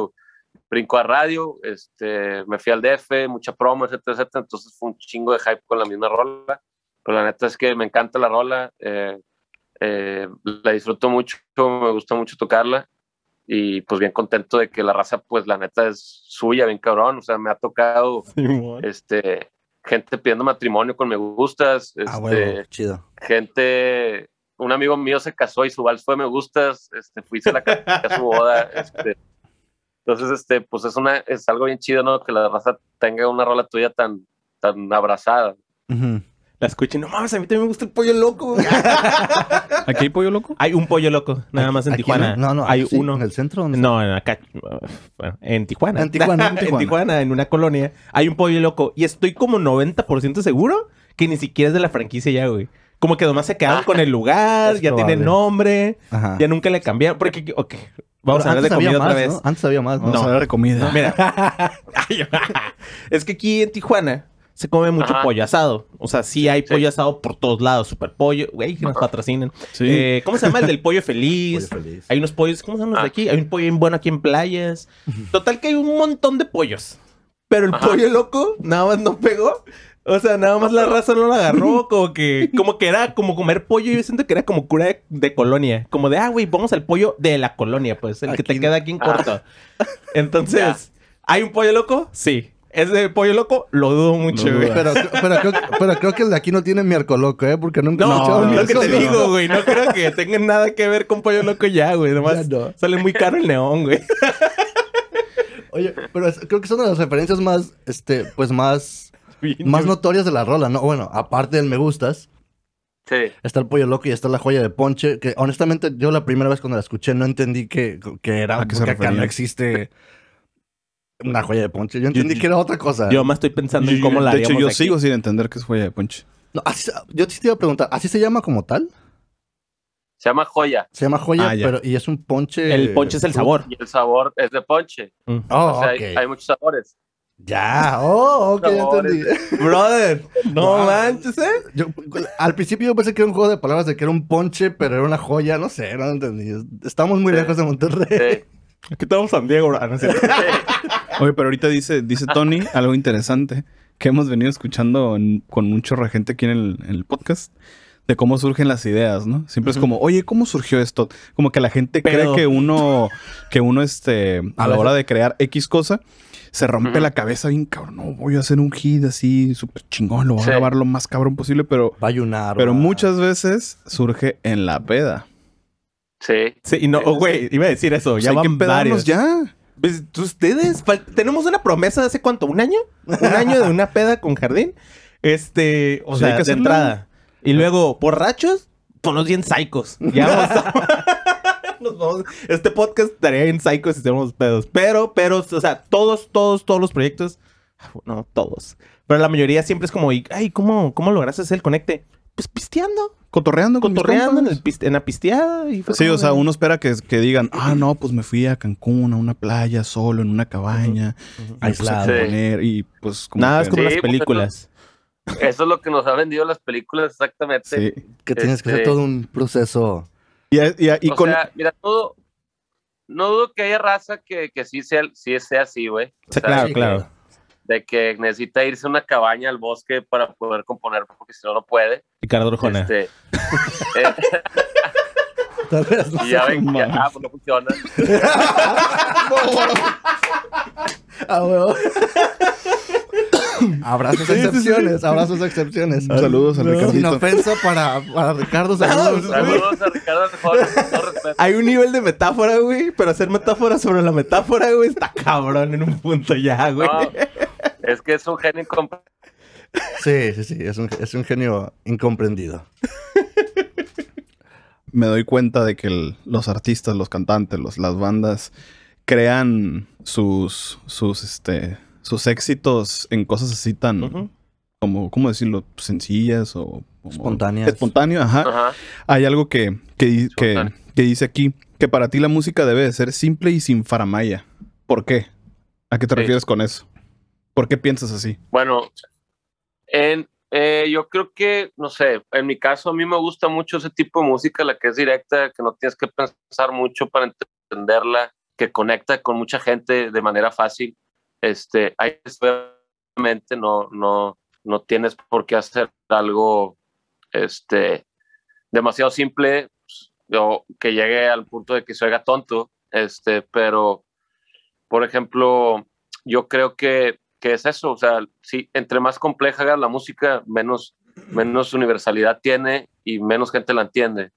brincó a radio. Este, me fui al DF, mucha promo, etcétera, etcétera. Entonces fue un chingo de hype con la misma rola. Pero la neta es que me encanta la rola. eh, eh, la disfruto mucho, me gusta mucho tocarla. Y pues bien contento de que la raza, pues la neta es suya, bien cabrón. O sea, me ha tocado Simón. este, gente pidiendo matrimonio con me gustas, Ah, este, huevo, chido. gente, un amigo mío se casó y su vals fue me gustas, este, fui a la a su boda, este, entonces, este, pues es una, es algo bien chido, ¿no? Que la raza tenga una rola tuya tan, tan abrazada. Ujú. La escuché, no mames, a mí también me gusta el pollo loco. güey". ¿Aquí hay pollo loco? hay un pollo loco, nada más en Tijuana. No, no, hay sí, uno. ¿En el centro? ¿Dónde No, en acá, bueno, en Tijuana. En Tijuana, en en Tijuana. En una colonia, hay un pollo loco. Y estoy como 90% seguro que ni siquiera es de la franquicia ya, güey. Como que nomás se quedaron con el lugar, Es ya tiene nombre? Ajá. ya nunca le cambiaron. Porque, ok, vamos Pero a hablar de comida otra más, vez. ¿no? Antes había más, ¿no? Vamos No. a hablar de comida. Mira, es que aquí en Tijuana se come mucho Ajá. pollo asado. O sea, sí hay Sí. pollo asado por todos lados, super pollo. Güey, que nos patrocinen. Sí. Eh, ¿Cómo se llama el del pollo feliz? Pollo feliz. Hay unos pollos, ¿cómo se llaman los de Ah. aquí? Hay un pollo bien bueno aquí en playas. Total que hay un montón de pollos. Pero el Ajá. pollo loco nada más no pegó. O sea, nada más la raza no lo agarró. Como que, como que era como comer pollo. Yo siento que era como cura de, de colonia. Como de, ah, güey, vamos al pollo de la colonia, pues. El que te queda aquí en Ah. corto. Entonces, ¿hay un pollo loco? Sí. ¿Es de pollo loco? Lo dudo mucho, güey. Pero, pero, creo, pero creo que el de aquí no tiene miércoloco, ¿eh? Porque nunca he No, escuchado lo que te miércoles. digo, güey. No creo que tengan nada que ver con pollo loco ya, güey. Nomás Ya no. sale muy caro el neón, güey. Oye, pero es- creo que son de las referencias más, este, pues más, Bien, más notorias de la rola, ¿no? Bueno, aparte del me gustas, Sí, está el pollo loco y está la joya de ponche, que honestamente yo la primera vez cuando la escuché no entendí que, que era, ¿A qué se porque acá refería? no existe una joya de ponche. Yo entendí yo- que era otra cosa. Yo más estoy pensando en Yo- cómo la de hecho, yo aquí. sigo sin entender qué es joya de ponche. No, así yo sí te iba a preguntar, ¿así se llama como tal? Se llama joya Se llama joya, Ah, pero y es un ponche. El ponche es el sabor. y el sabor es de ponche. Mm. Oh, o sea, hay, hay muchos sabores. Ya, oh, ok, ya entendí. Brother, no Wow. manches, ¿eh? Yo, al principio yo pensé que era un juego de palabras de que era un ponche, pero era una joya, no sé, no entendí. Estamos muy Sí. lejos de Monterrey. Sí. Aquí estamos San Diego, bro. No cierto. Oye, pero ahorita dice, dice Tony algo interesante que hemos venido escuchando en- con un chorro de gente aquí en el, en el podcast. De cómo surgen las ideas, ¿no? Siempre es como, oye, ¿cómo surgió esto? Como que la gente Pero- cree que uno, que uno, este, a A la hora de crear X cosa, se rompe la cabeza bien cabrón. No, voy a hacer un hit así súper chingón, lo voy Sí. a grabar lo más cabrón posible, pero, Va a ayunar. pero va- muchas veces surge en la peda. Sí. Sí, y no, oh, güey, iba a decir eso. Pues ya hay que van varios. ya. Pues, ustedes, tenemos una promesa de hace cuánto, ¿un año? Un año de una peda con jardín. Este, o Sí, sea, que de entrada. Y luego, borrachos, ponos bien psicos. Ya vamos a- Nos vamos- Este podcast estaría en psicos si tenemos pedos. Pero, pero, o sea, todos, todos, todos los proyectos. No, todos. Pero la mayoría siempre es como, ay, ¿cómo, cómo lograste hacer el conecte? Pues pisteando, Cotorreando con mis cotorreando en, el piste- en la pisteada. Y fue Sí, o sea, de- uno espera que, que digan, ah, no, pues me fui a Cancún, a una playa, solo, en una cabaña, Aislado. Sí. componer", y pues como Nada, que- es como Sí, las pues, películas. Eso es lo que nos ha vendido las películas exactamente. Sí. Que tienes que hacer Este- todo un proceso. Y, y- y o con... sea, mira, todo, no dudo que haya raza que, que sí, sea, sí sea así, güey. O Sí, sea, claro, claro. De que necesita irse a una cabaña al bosque para poder componer, porque si no, no puede. Ricardo Arjona. Este, eh, Tal vez no y ya ven, que, ah, pues no funciona. Ah, huevo. Habrá sus excepciones, habrá sus excepciones. Saludos a Sin Ricardito. ofensa para, para Ricardo, saludos. Saludos a Ricardo Arjona, con todo respeto. Hay un nivel de metáfora, güey, pero hacer metáfora sobre la metáfora, güey, está cabrón en un punto ya, güey. No, es que es un genio incomp- Sí, sí, sí, es un, es un genio incomprendido. me doy cuenta de que el- los artistas, los cantantes, los, las bandas crean sus, sus, este, sus éxitos en cosas así tan, como, ¿cómo decirlo? Sencillas o... como- Espontáneas. Espontáneo, ajá. Hay algo que, que, que, dice aquí, que para ti la música debe de ser simple y sin faramaya. ¿Por qué? ¿A qué te Sí. refieres con eso? ¿Por qué piensas así? Bueno, en, eh, yo creo que, no sé, en mi caso a mí me gusta mucho ese tipo de música, la que es directa, que no tienes que pensar mucho para entenderla, que conecta con mucha gente de manera fácil. Este, ahí obviamente no, no, no tienes por qué hacer algo este, demasiado simple pues, o que llegue al punto de que se oiga tonto, este, pero, por ejemplo, yo creo que, que es eso, o sea, sí, entre más compleja hagas la música, menos, menos universalidad tiene y menos gente la entiende.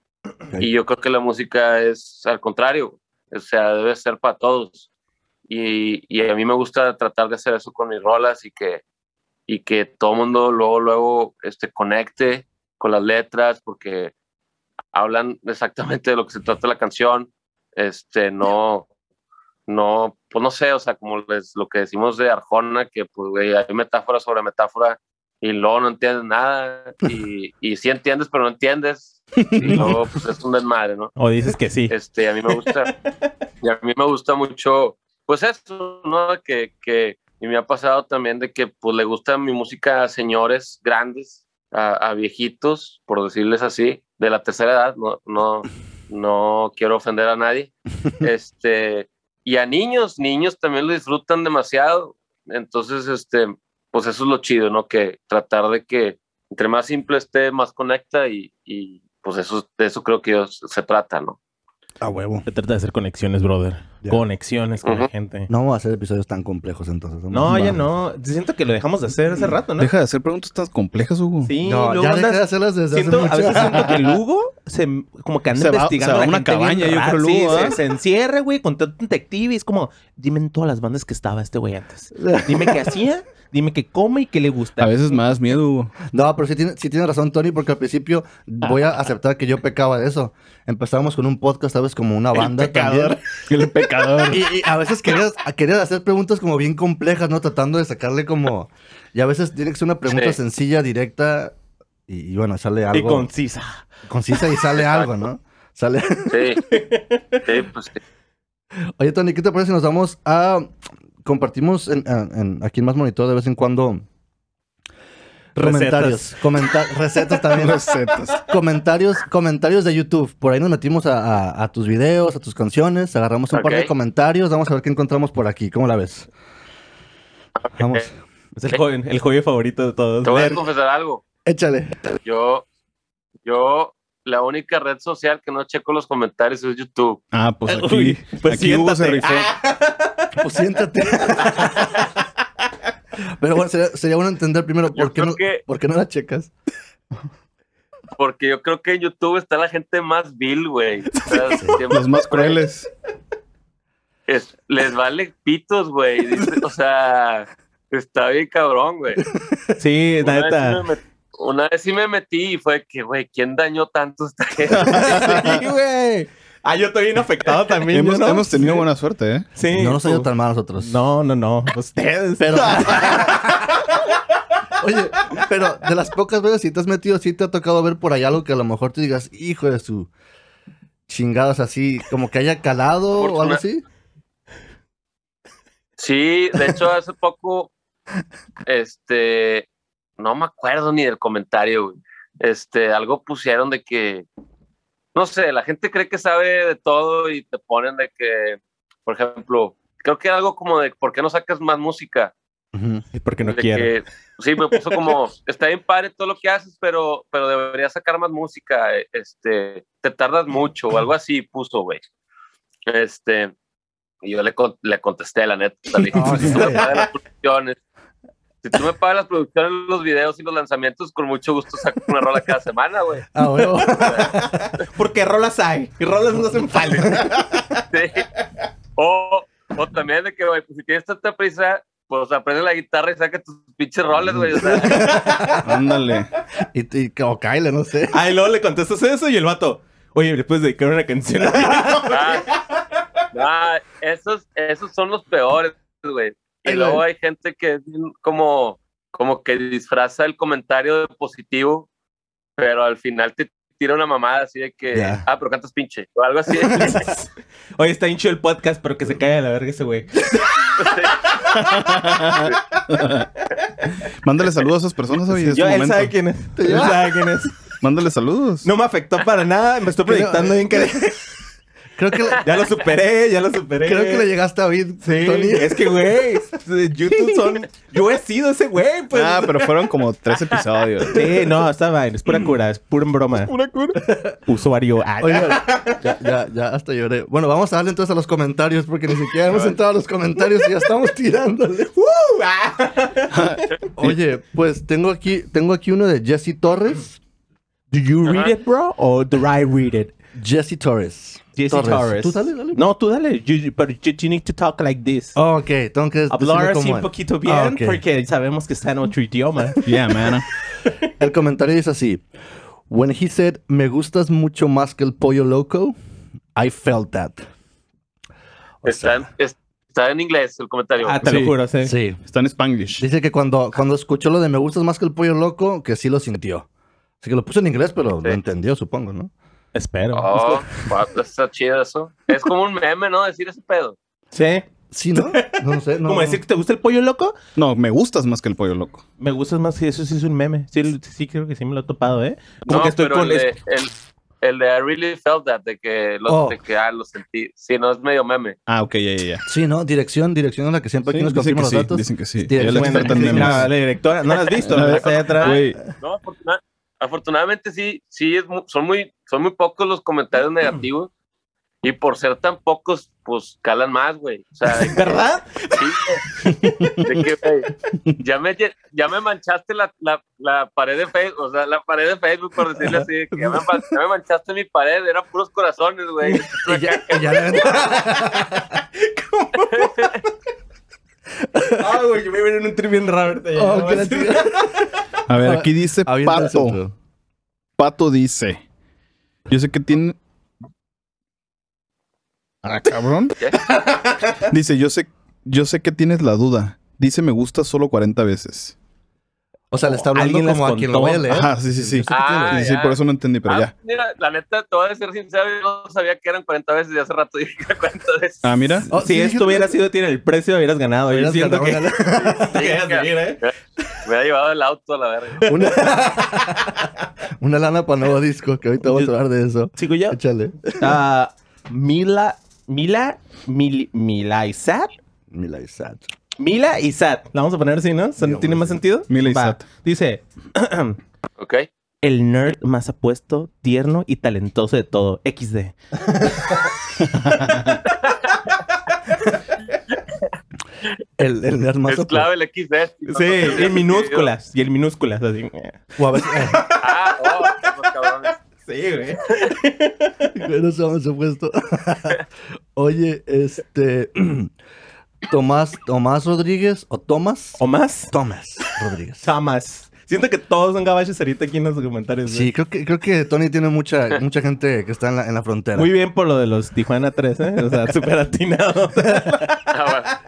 Y yo creo que la música es al contrario, o sea, debe ser para todos. Y, y a mí me gusta tratar de hacer eso con mis rolas y que, y que todo el mundo luego, luego este, conecte con las letras porque hablan exactamente de lo que se trata la canción. Este, no, no, pues no sé, o sea, como les, lo que decimos de Arjona, que pues, güey, hay metáfora sobre metáfora y luego no entiendes nada y, y sí entiendes, pero no entiendes y luego pues es un desmadre, ¿no? O dices que sí. Este, a mí me gusta, y a mí me gusta mucho, pues eso, ¿no? Que, que y me ha pasado también de que pues le gusta mi música a señores grandes, a, a viejitos, por decirles así, de la tercera edad, no, no, no quiero ofender a nadie, este, y a niños, niños también lo disfrutan demasiado, entonces, este, pues eso es lo chido, ¿no? Que tratar de que entre más simple esté, más conecta y, y pues eso, de eso creo que yo- se trata, ¿no? A huevo. Se trata de hacer conexiones, brother. Ya. Conexiones con la gente. No vamos a hacer episodios tan complejos entonces. No, Vamos. ya no. Siento que lo dejamos de hacer hace rato, ¿no? Deja de hacer preguntas tan complejas, Hugo. Sí, No, luego ya dejé andas- de hacerlas desde Siento, hace a mucho. veces siento que el Hugo se, como que anda Se va- investigando se va a una cabaña, yo creo, Sí, Lugo, se, ¿ah? se encierra, güey, con todo un detective y es como, dime en todas las bandas que estaba este güey antes. Dime qué hacía, dime qué come y qué le gusta. A veces me das miedo, Hugo. No, pero sí tiene, sí tiene razón, Tony, porque al principio voy a aceptar que yo pecaba de eso. Empezamos con un podcast, ¿sabes? Como una banda también. El pecador. Y, y a veces querías, querías hacer preguntas como bien complejas, ¿no? Tratando de sacarle como... Y a veces tiene que ser una pregunta Sí. sencilla, directa, y, y bueno, sale Y algo concisa. concisa y sale algo, ¿no? Sale. Sí. Sí, pues sí. Oye, Tony, ¿qué te parece si nos vamos a compartimos en, en- en- aquí en Más Monitor de vez en cuando comentarios, comenta- recetas también, Recetas. comentarios, comentarios de YouTube. Por ahí nos metimos a, a- a tus videos, a tus canciones, agarramos un par de comentarios, vamos a ver qué encontramos por aquí. ¿Cómo la ves? Vamos, Es el joven, el joven favorito de todos. Te voy a confesar algo. échale. Yo, yo, la única red social que no checo los comentarios es YouTube. Ah, pues aquí, Uy, pues aquí Hugo se siéntate. rifó. Ah, Pues siéntate. Pero bueno, sería, sería bueno entender primero por qué, no, que, por qué no la checas. porque yo creo que en YouTube está la gente más vil, güey. O sea, siempre- Los más crueles. es- les vale pitos, güey. Dice- O sea, está bien cabrón, güey. Sí, Una vez, sí neta. me met- una vez sí me metí y fue que, güey, ¿quién dañó tanto esta gente? Sí, güey. Ah, yo estoy bien afectado también. Hemos, ¿yo no? hemos tenido buena suerte, ¿eh? Sí. No nos ha ido tan mal a nosotros. No, no, no. Ustedes. Pero. Oye, pero de las pocas veces si te has metido, sí te ha tocado ver por ahí algo que a lo mejor te digas, hijo de su chingadas así, como que haya calado o algo así. Sí, de hecho, hace poco, este, no me acuerdo ni del comentario, güey. Este, algo pusieron de que, no sé, la gente cree que sabe de todo y te ponen de que, por ejemplo, creo que algo como de, ¿por qué no sacas más música? Porque no quiero. sí, me puso como, está bien padre todo lo que haces, pero, pero deberías sacar más música, eh, este, te tardas mucho o algo así puso, güey. Este, y yo le, con- le contesté, la neta, le dije, sí. pagas las producciones, si tú me pagas las producciones, los videos y los lanzamientos, con mucho gusto saco una rola cada semana, güey. Ah, huevo. Porque rolas hay. Y rolas no hacen falta. Sí. O, o también de que, güey, pues si tienes tanta prisa, pues aprende la guitarra y saca tus pinches roles, güey. O sea, Ándale. y, y, o Kyle, no sé. Ah, y luego le contestas eso y el vato. Oye, le puedes dedicar una canción. Ah, ah, esos, esos son los peores, güey. Y luego hay gente que es bien como, como que disfraza el comentario de positivo, pero al final te tira una mamada así de que, ah, pero cantas pinche, o algo así. Oye, está hincho el podcast, pero que se caiga la verga ese güey. Mándale saludos a esas personas, es Yo, él sabe quién es. Él sabe quién es. Mándale saludos. No me afectó para nada. Me estoy proyectando bien que... Creo que, Ya lo superé, ya lo superé. creo que le llegaste a oír, Sí, Tony. es que, güey, YouTube son... Yo he sido ese güey, pues. Ah, pero fueron como tres episodios. Sí, no, está bien. Es pura cura, es pura broma. Pura cura. Usuario. Ah, ya, ya, ya hasta lloré. Bueno, vamos a darle entonces a los comentarios porque ni siquiera hemos entrado a los comentarios y ya estamos tirándole. ¡Uh! Ah. Oye, pues tengo aquí, tengo aquí uno de Jesse Torres. Do you read it, bro? Or do I read it? Jesse Torres. Jesse Torres. Tú dale, dale. No, tú dale. You- Pero you, you need to talk like this. Oh, ok, tengo que Hablar así un es. poquito bien, Ah, ok. porque sabemos que está en otro idioma. Yeah, man. El comentario dice así. When he said, me gustas mucho más que el pollo loco, I felt that. O está, en, es- está en inglés el comentario. Ah, te Sí. lo juro, sí. Sí. Está en Spanglish. Dice que cuando, cuando escuchó lo de me gustas más que el pollo loco, que sí lo sintió. Así que lo puso en inglés, pero lo Sí. entendió, supongo, ¿no? Espero. Oh, está chido eso. Es como un meme, ¿no? Decir ese pedo. Sí. Sí, ¿no? No sé. No, Como decir que te gusta el pollo loco, No, me gustas más que el pollo loco. me gustas más que eso sí es un meme. Sí, sí creo que sí me lo he topado, ¿eh? Como no, que estoy pero con... el, de, el, el de I really felt that, de que, lo, Oh. de que ah, lo sentí. Sí, no es medio meme. Ah, ok, ya, ya, ya. Sí, ¿no? Dirección, dirección es la que siempre aquí Sí, nos dicen confirma que los sí, datos. dicen que sí. Dirección. Bueno, la, la directora, no la has visto, No, afortuna- afortunadamente sí, sí es son muy, son muy pocos los comentarios negativos. Y por ser tan pocos, pues calan más, güey. O sea, ¿Verdad? Sí. De que, güey, ya me, ya me manchaste la, la, la pared de Facebook, o sea, la pared de Facebook, por decirle así, de que ya me, man- ya me manchaste mi pared, eran puros corazones, güey. Y ya, y ya Ah, güey, yo me voy en un trip bien raro. Oh, a ver, aquí dice Pato. Pato dice. Yo sé que tiene. Ah, cabrón. ¿Qué? Dice, yo sé, yo sé que tienes la duda. Dice me gusta solo 40 veces. O sea, le está hablando como a quien lo contó. vaya a leer. Ajá, sí, sí, sí. Ah, Sí, sí, ya. por eso no entendí, pero Ah, ya. Mira, la neta, te voy a ser sincero, yo no sabía que eran 40 veces y hace rato dije que 40 veces. Ah, mira. Oh, si sí, esto hubiera sido tiene el precio, hubieras ganado. Yo siento que... ganado que ¿eh? Me ha llevado el auto a la verga. una... una lana para nuevo disco, que ahorita vamos a hablar de eso. ¿Sigo yo? Échale. Ah, Mila... Mila... Mil, Mila Isat. Mila y Sad. Mila y Sat. La vamos a poner así, ¿no? ¿Son- Digamos ¿Tiene más sentido? Mila y Va. Sat. Dice... ¿Ok? El nerd más apuesto, tierno y talentoso de todo. XD. El, el nerd más Es clave el XD. Sí, y en minúsculas. Y en minúsculas, así. O a veces... Ah, oh, cabrones. Sí, güey. Bueno, se me supuesto. Oye, este... Tomás, Tomás Rodríguez o Tomás. ¿O más? Tomás Rodríguez. Samas. Siento que todos son gabaches ahorita aquí en los comentarios. Sí, creo que, creo que Tony tiene mucha, mucha gente que está en la, en la frontera. Muy bien por lo de los Tijuana 3, ¿eh? O sea, súper atinado. Ah.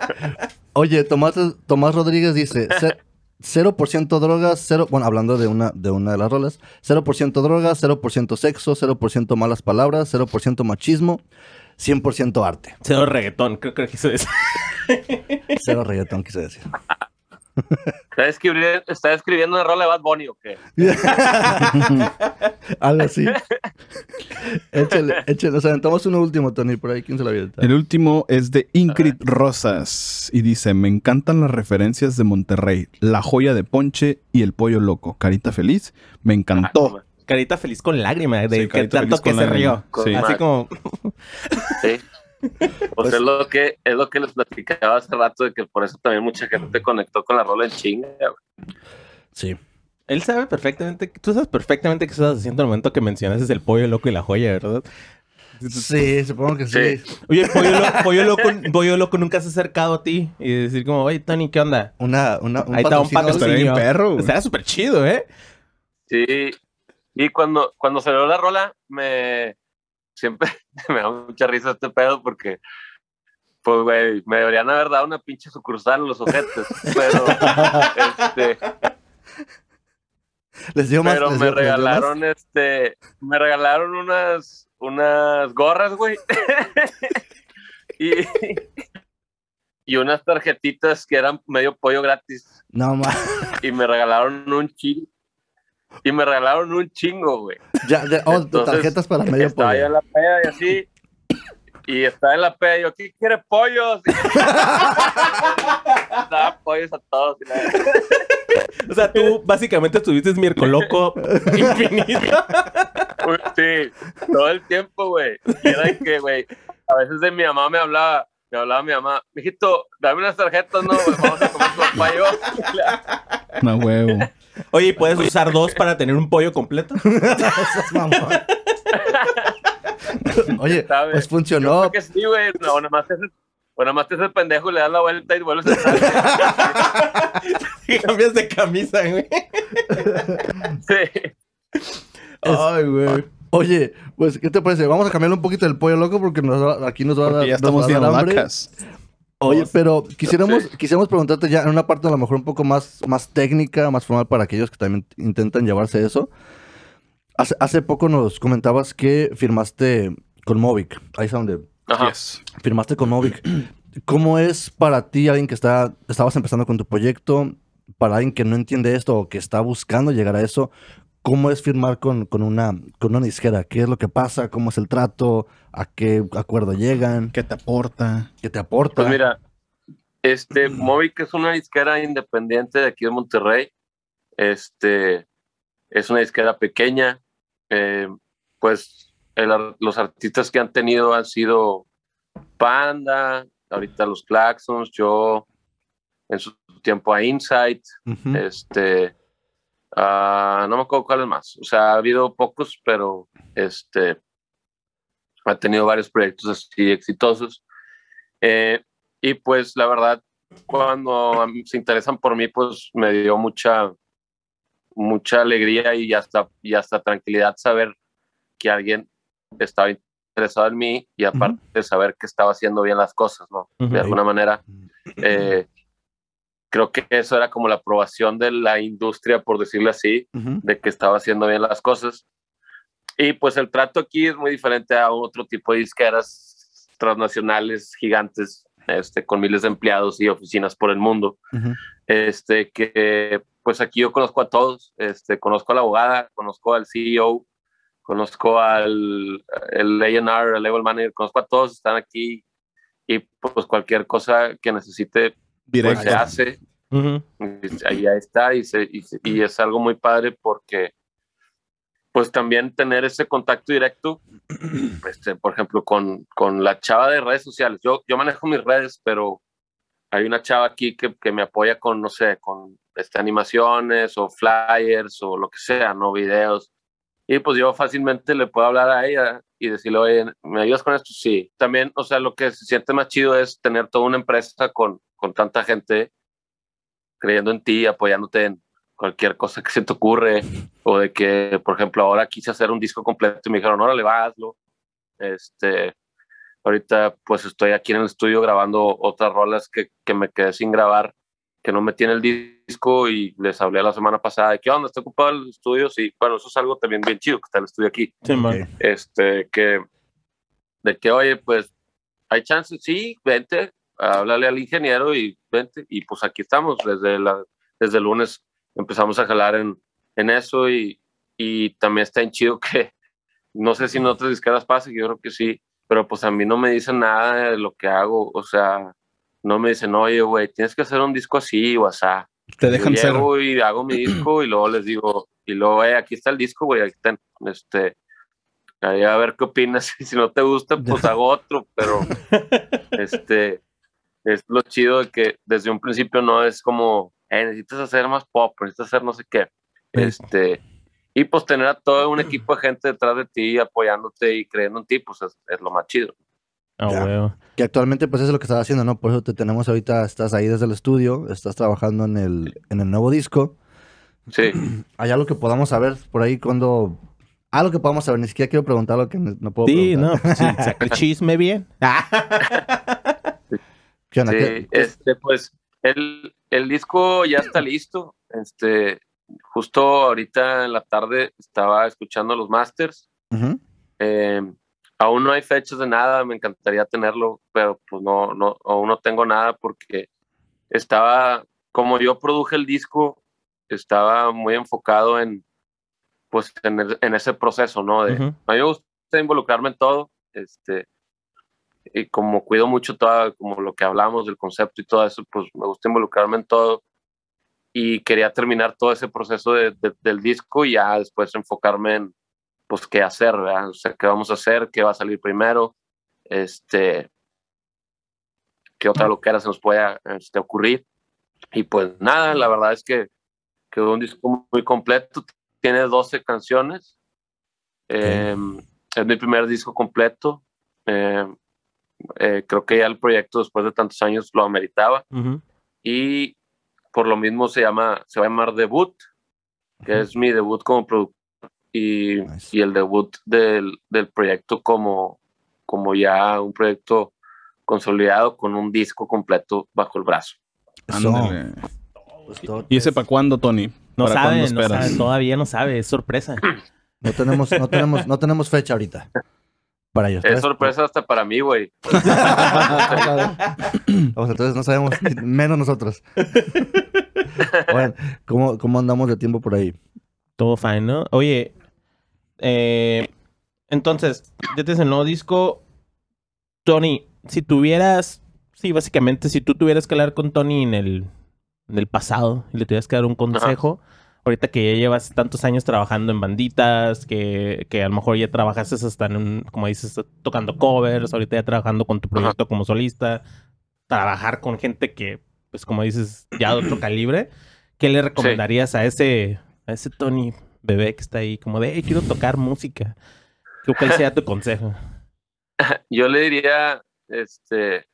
Oye, Tomás, Tomás Rodríguez dice, "Ce- 0% drogas, 0, bueno, hablando de una, de una de las rolas, 0% drogas, 0% sexo, 0% malas palabras, 0% machismo, 100% arte. Cero reggaetón, creo, creo que eso es. Cero reggaetón, quise decir. ¿Está escribiendo, ¿Está escribiendo una rola de Bad Bunny o qué? Algo así. échale, échale. O sea, aventamos uno último, Tony, por ahí. ¿Quién se lo avienta? El último es de Ingrid Rosas y dice, me encantan las referencias de Monterrey, la joya de Ponche y el pollo loco. Carita feliz, me encantó. Carita feliz con lágrimas, de Sí, que tanto que se rió. Sí. Así como... Sí. Pues es lo que es lo que les platicaba hace rato de que por eso también mucha gente conectó con la rola en chinga. güey. Sí. Él sabe perfectamente, tú sabes perfectamente qué estás haciendo al momento que mencionas el pollo loco y la joya, ¿verdad? Sí, supongo que sí. Sí. Oye, el pollo, lo- pollo loco, pollo loco nunca se ha acercado a ti y decir como, oye, Tony, ¿qué onda? Una, una, un Ahí está un patrocinio. Perro. Estaría súper chido, ¿eh? Sí. Y cuando, cuando salió la rola, me siempre me da mucha risa este pedo porque pues güey, me deberían haber dado una pinche sucursal en los ojetes. Pero este, Les dio más. pero les me dio- más. regalaron este, me regalaron unas unas gorras, güey. y, y unas tarjetitas que eran medio pollo gratis. No, ma. Y me regalaron un chingo. Y me regalaron un chingo, güey. Ya, ya, oh, Entonces, tarjetas para medio Estaba yo en la peda y así. Y estaba en la peda y yo, ¿quién quiere pollos? Daba pollos a todos. y la- O sea, tú básicamente estuviste miércoles loco infinito. Uy, Sí, todo el tiempo, güey. Y era de que, güey, a veces de mi mamá me hablaba, me hablaba mi mamá, mijito, dame unas tarjetas, no, güey, vamos a comer con pollo. No huevo. Oye, ¿y ¿puedes usar dos para tener un pollo completo? Oye, ¿Sabes? pues Yo funcionó. creo que sí, güey. No, nada más te haces, o nada más te haces el pendejo y le das la vuelta y vuelves a estar. Y cambias de camisa, güey. Sí. Ay, güey. Oye, pues, ¿qué te parece? Vamos a cambiar un poquito el pollo loco porque nos va- aquí nos va a dar, ya nos va estamos a dar hambre. vacas. Oye, pero quisiéramos, Sí. quisiéramos preguntarte ya en una parte a lo mejor un poco más, más técnica, más formal para aquellos que también intentan llevarse eso. Hace, hace poco nos comentabas que firmaste con Movic. Ahí es donde Ajá. Yes. firmaste con Movic. ¿Cómo es para ti, alguien que está, estabas empezando con tu proyecto, para alguien que no entiende esto o que está buscando llegar a eso? ¿Cómo es firmar con, con, una, con una disquera? ¿Qué es lo que pasa? ¿Cómo es el trato? ¿A qué acuerdo llegan? ¿Qué te aporta? ¿Qué te aporta? Pues mira, este, Movic es una disquera independiente de aquí de Monterrey. Este, es una disquera pequeña. Eh, pues el los artistas que han tenido han sido Panda, ahorita los Claxons, yo en su tiempo a Insight, este, ah, no me acuerdo cuáles más. O sea, ha habido pocos, pero este, ha tenido varios proyectos así exitosos. Eh, y pues la verdad, cuando se interesan por mí, pues me dio mucha, mucha alegría y hasta, y hasta tranquilidad saber que alguien estaba interesado en mí y aparte de saber que estaba haciendo bien las cosas, ¿no? De alguna manera. Eh, creo que eso era como la aprobación de la industria, por decirlo así, Ujú. de que estaba haciendo bien las cosas. Y pues el trato aquí es muy diferente a otro tipo de disqueras transnacionales gigantes, este, con miles de empleados y oficinas por el mundo. Ujú. Este, que pues aquí yo conozco a todos, este, conozco a la abogada, conozco al CEO, conozco al el A&R, el level manager, conozco a todos, están aquí y pues cualquier cosa que necesite pues, Directo. se hace Ujú. y ahí ya está y, se- y, se- y es algo muy padre porque pues también tener ese contacto directo, este, por ejemplo, con, con la chava de redes sociales. Yo, yo manejo mis redes, pero hay una chava aquí que, que me apoya con, no sé, con este, animaciones o flyers o lo que sea, no videos. Y pues yo fácilmente le puedo hablar a ella y decirle, oye, ¿me ayudas con esto? Sí. También, o sea, lo que se siente más chido es tener toda una empresa con, con tanta gente creyendo en ti, apoyándote en cualquier cosa que se te ocurre, o de que, por ejemplo, ahora quise hacer un disco completo y me dijeron, órale, va, hazlo. Este, ahorita pues estoy aquí en el estudio grabando otras rolas que, que me quedé sin grabar, que no metí en el disco y les hablé la semana pasada de qué onda, está ocupado el estudio, sí, bueno, eso es algo también bien chido que está el estudio aquí Sí, man. Este, que, de que, oye, pues, hay chances, sí, vente, háblale al ingeniero y vente, y pues aquí estamos, desde, la, desde el lunes empezamos a jalar en, en eso y, y también está en chido que, no sé si en otras disqueras pasa, yo creo que sí, pero pues a mí no me dicen nada de lo que hago, o sea, no me dicen, oye, güey, tienes que hacer un disco así o asá. Te dejan Yo ser. llego y hago mi disco y luego les digo, y luego, eh, aquí está el disco, güey, aquí está, este, ahí a ver qué opinas, y si no te gusta, pues hago otro, pero, este, es lo chido de que desde un principio no es como, eh, necesitas hacer más pop, necesitas hacer no sé qué, este, y pues tener a todo un equipo de gente detrás de ti, apoyándote y creyendo en ti, pues es, es lo más chido. Ah. Que actualmente pues eso es lo que estás haciendo, ¿no? Por eso te tenemos ahorita, estás ahí desde el estudio, estás trabajando en el, en el nuevo disco. Sí. ¿Hay algo que podamos saber por ahí cuando... Algo que podamos saber, ni siquiera quiero preguntar lo que no no puedo Sí, preguntar. no, pues sí, saca el chisme bien. ¿Qué onda? Sí, ¿Qué- qué- este, pues el, el disco ya está listo. Este, justo ahorita en la tarde estaba escuchando los masters. Ujú. Eh, aún no hay fechas de nada, me encantaría tenerlo, pero pues no, no, aún no tengo nada porque estaba, como yo produje el disco, estaba muy enfocado en, pues, en, el- en ese proceso, ¿no? De, Ujú. a mí me gusta involucrarme en todo, este, y como cuido mucho todo, como lo que hablamos del concepto y todo eso, pues me gusta involucrarme en todo y quería terminar todo ese proceso de- de- del disco y ya después enfocarme en, pues, qué hacer, ¿verdad? O sea, qué vamos a hacer, qué va a salir primero, este, qué otra loquera se nos pueda este, ocurrir. Y pues nada, la verdad es que quedó un disco muy completo, tiene 12 canciones, eh, es mi primer disco completo. eh, eh, creo que ya el proyecto después de tantos años lo ameritaba Ujú. y por lo mismo se llama se va a llamar debut que es mi debut como productor y, Nice. y el debut del, del proyecto como como ya un proyecto consolidado con un disco completo bajo el brazo. Ándale. Pues ¿Y ese para cuándo, Tony? No ¿Para sabe, no sabe, todavía no sabe, es sorpresa. No tenemos, no tenemos, no tenemos fecha ahorita. Para ellos. es sorpresa hasta para mí güey Vamos, entonces no sabemos, menos nosotros. Bueno, ¿cómo, ¿cómo andamos de tiempo por ahí? Todo fine, ¿no? Oye, eh, entonces, ya tienes el nuevo disco. Tony, si tuvieras, sí, básicamente, si tú tuvieras que hablar con Tony en el, en el pasado y le tuvieras que dar un consejo, ahorita que ya llevas tantos años trabajando en banditas, que, que a lo mejor ya trabajaste hasta en un, como dices, tocando covers, ahorita ya trabajando con tu proyecto como solista, trabajar con gente que, pues como dices, ya de otro calibre, ¿qué le recomendarías a ese, a ese Tony bebé que está ahí como de, "Hey, quiero tocar música? ¿Qué cuál sea tu consejo? yo le diría este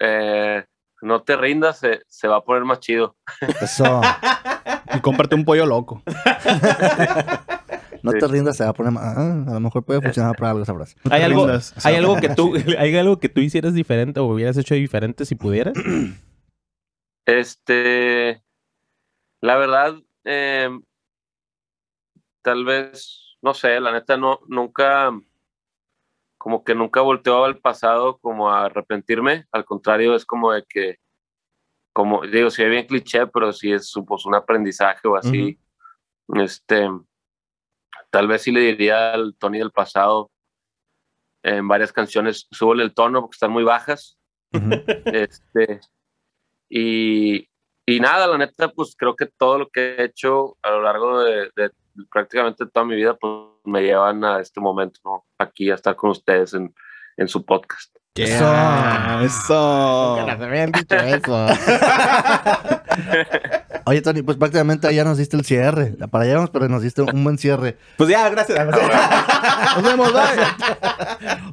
eh, no te rindas se, se va a poner más chido Eso. Y cómprate un pollo loco. No te rindas, se va a poner. ma- ah, a lo mejor puede funcionar para algo, sabrás. No te ¿Hay algo, rindas. ¿Hay algo que tú, hay algo que tú hicieras diferente o hubieras hecho diferente si pudieras? Este, la verdad, eh, tal vez, no sé, la neta, no, nunca, como que nunca volteó al pasado como a arrepentirme. Al contrario, es como de que, como digo, si es bien cliché, pero si es pues, un aprendizaje o así. Este, tal vez sí le diría al Tony del pasado en varias canciones, súbele el tono porque están muy bajas. este, y, y nada, la neta, pues creo que todo lo que he hecho a lo largo de, de prácticamente toda mi vida, pues me llevan a este momento, ¿no? Aquí a estar con ustedes en, en su podcast. Eso, eso. Nunca nos habían dicho eso. Oye, Tony, pues prácticamente ya nos diste el cierre. Para allá vamos, pero nos diste un buen cierre. pues ya, gracias. Nos vemos, bye.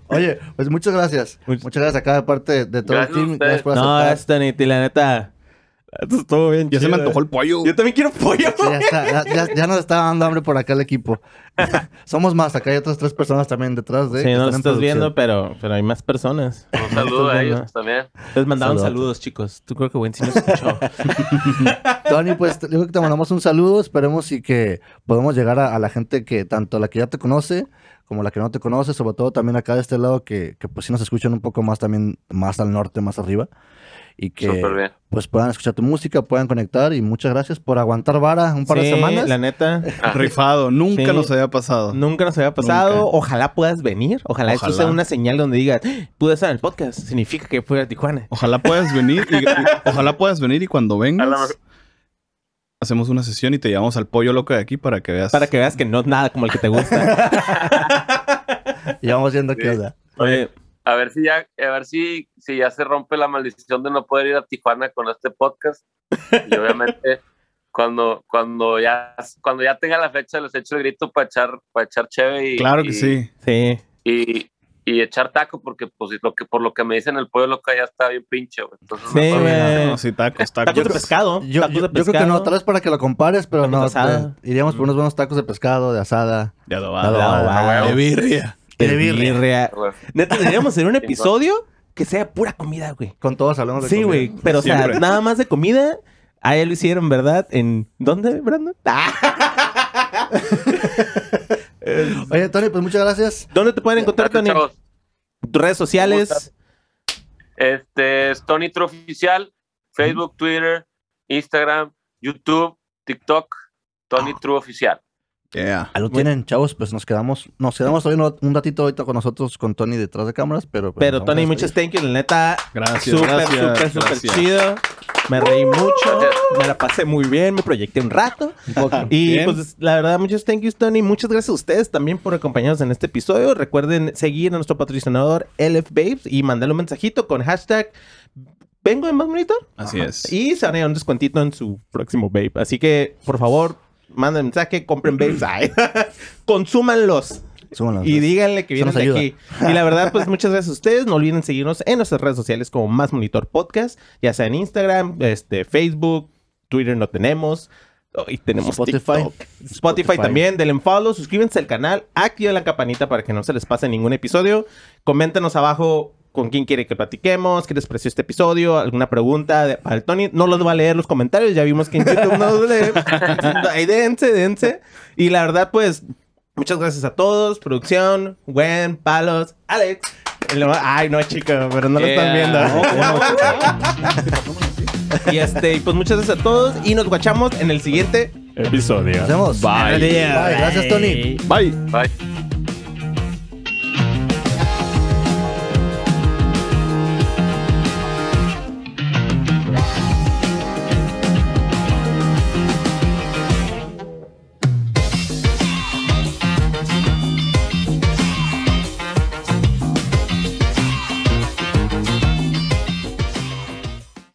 Oye, pues muchas gracias. Much- Muchas gracias a cada parte de todo Gracias el team. Gracias por no, es Tony, y la neta. Esto estuvo bien Ya se me antojó el pollo. Yo también quiero pollo. Sí, ya, está, ya, ya- ya nos está dando hambre por acá el equipo. Somos más, acá hay otras tres personas también detrás de. Sí, no lo estás producción. viendo, pero, pero hay más personas. Un saludo a ellos también. Les mandaron Saludos. saludos, chicos. Tú creo que Wendy sí nos escuchó. Tony, pues te digo que te mandamos un saludo. Esperemos y que podamos llegar a, a la gente que tanto la que ya te conoce como la que no te conoce, sobre todo también acá de este lado que, que pues sí nos escuchan un poco más también, más al norte, más arriba. Y que pues puedan escuchar tu música, puedan conectar. Y muchas gracias por aguantar vara un par de Sí, semanas. La neta, Rifado. Nunca Sí. nos había pasado. nunca nos había pasado. Nunca. Ojalá puedas venir. Ojalá, esto Ojalá. sea una señal donde digas, pude estar en el podcast. Significa que fui a Tijuana. Ojalá puedas venir y, y- ojalá puedas venir y cuando vengas hacemos una sesión y te llevamos al pollo loco de aquí para que veas. Para que veas que no es nada como el que te gusta. Y vamos viendo Sí. qué onda. Oye, A ver si ya, a ver si, si ya se rompe la maldición de no poder ir a Tijuana con este podcast. Y obviamente cuando, cuando ya, cuando ya tenga la fecha les echo el grito para echar, para echar cheve y, Claro que y- sí. sí. y, y echar taco, porque pues lo que, por lo que me dicen el pollo loco ya está bien pinche, güey. Entonces, Sí, güey. No, sí, tacos, tacos. Tacos de pescado. Yo, tacos yo- de yo creo que pescado. no, tal vez para que lo compares, pero Tacos de no. asada. te- iríamos por unos buenos tacos de pescado, de asada. De De adobado. adobada. De birria. De birria. birria. Neta, deberíamos hacer un episodio que sea pura comida, güey. Con todos hablamos de Sí, comida. güey. Pero, o sea, Siempre. nada más de comida. Ah, ya lo hicieron, ¿verdad? ¿En dónde, Brandon? Ah. Oye, Tony, pues muchas gracias. ¿Dónde te pueden encontrar, Gracias, Tony? chavos. Tus redes sociales. Este es Tony True Oficial, Facebook, Twitter, Instagram, YouTube, TikTok, Tony True Oficial. Yeah. Ahí lo tienen, chavos, pues nos quedamos, nos quedamos hoy un- ratito ahorita con nosotros, con Tony detrás de cámaras, pero... pues, Pero, Tony, muchas thank you. La neta, Gracias, súper, gracias, súper, súper chido. Me reí mucho. Me la pasé muy bien. Me proyecté un rato. Un poco. Y Bien. pues la verdad, muchos thank yous, Tony. Muchas gracias a ustedes también por acompañarnos en este episodio. Recuerden seguir a nuestro patrocinador LF Babes y mandarle un mensajito con hashtag Vengo de más bonito. Así es. Y se van a un descuentito en su próximo Babe. Así que, por favor, manden mensaje, compren Babes. Ay. Consúmanlos. Y pues. díganle que vienen de ayuda. aquí. Y la verdad, pues muchas gracias a ustedes. No olviden seguirnos en nuestras redes sociales como Más Monitor Podcast, ya sea en Instagram, este, Facebook, Twitter no tenemos. Y tenemos Spotify. TikTok. Spotify, también. Denle follow, suscríbanse al canal, activen la campanita para que no se les pase ningún episodio. Coméntanos abajo con quién quiere que platiquemos, qué les pareció este episodio, alguna pregunta de- para el Tony. No los va a leer los comentarios, ya vimos que en YouTube no los lee. Ahí dense, dense. Y la verdad, pues, muchas gracias a todos. Producción, Gwen, Palos, Alex. Ay, no, chico, pero no lo están Yeah. viendo. y este, y pues muchas gracias a todos. Y nos guachamos en el siguiente episodio. Nos vemos. Bye. Bye. Gracias, Tony. Bye. Bye.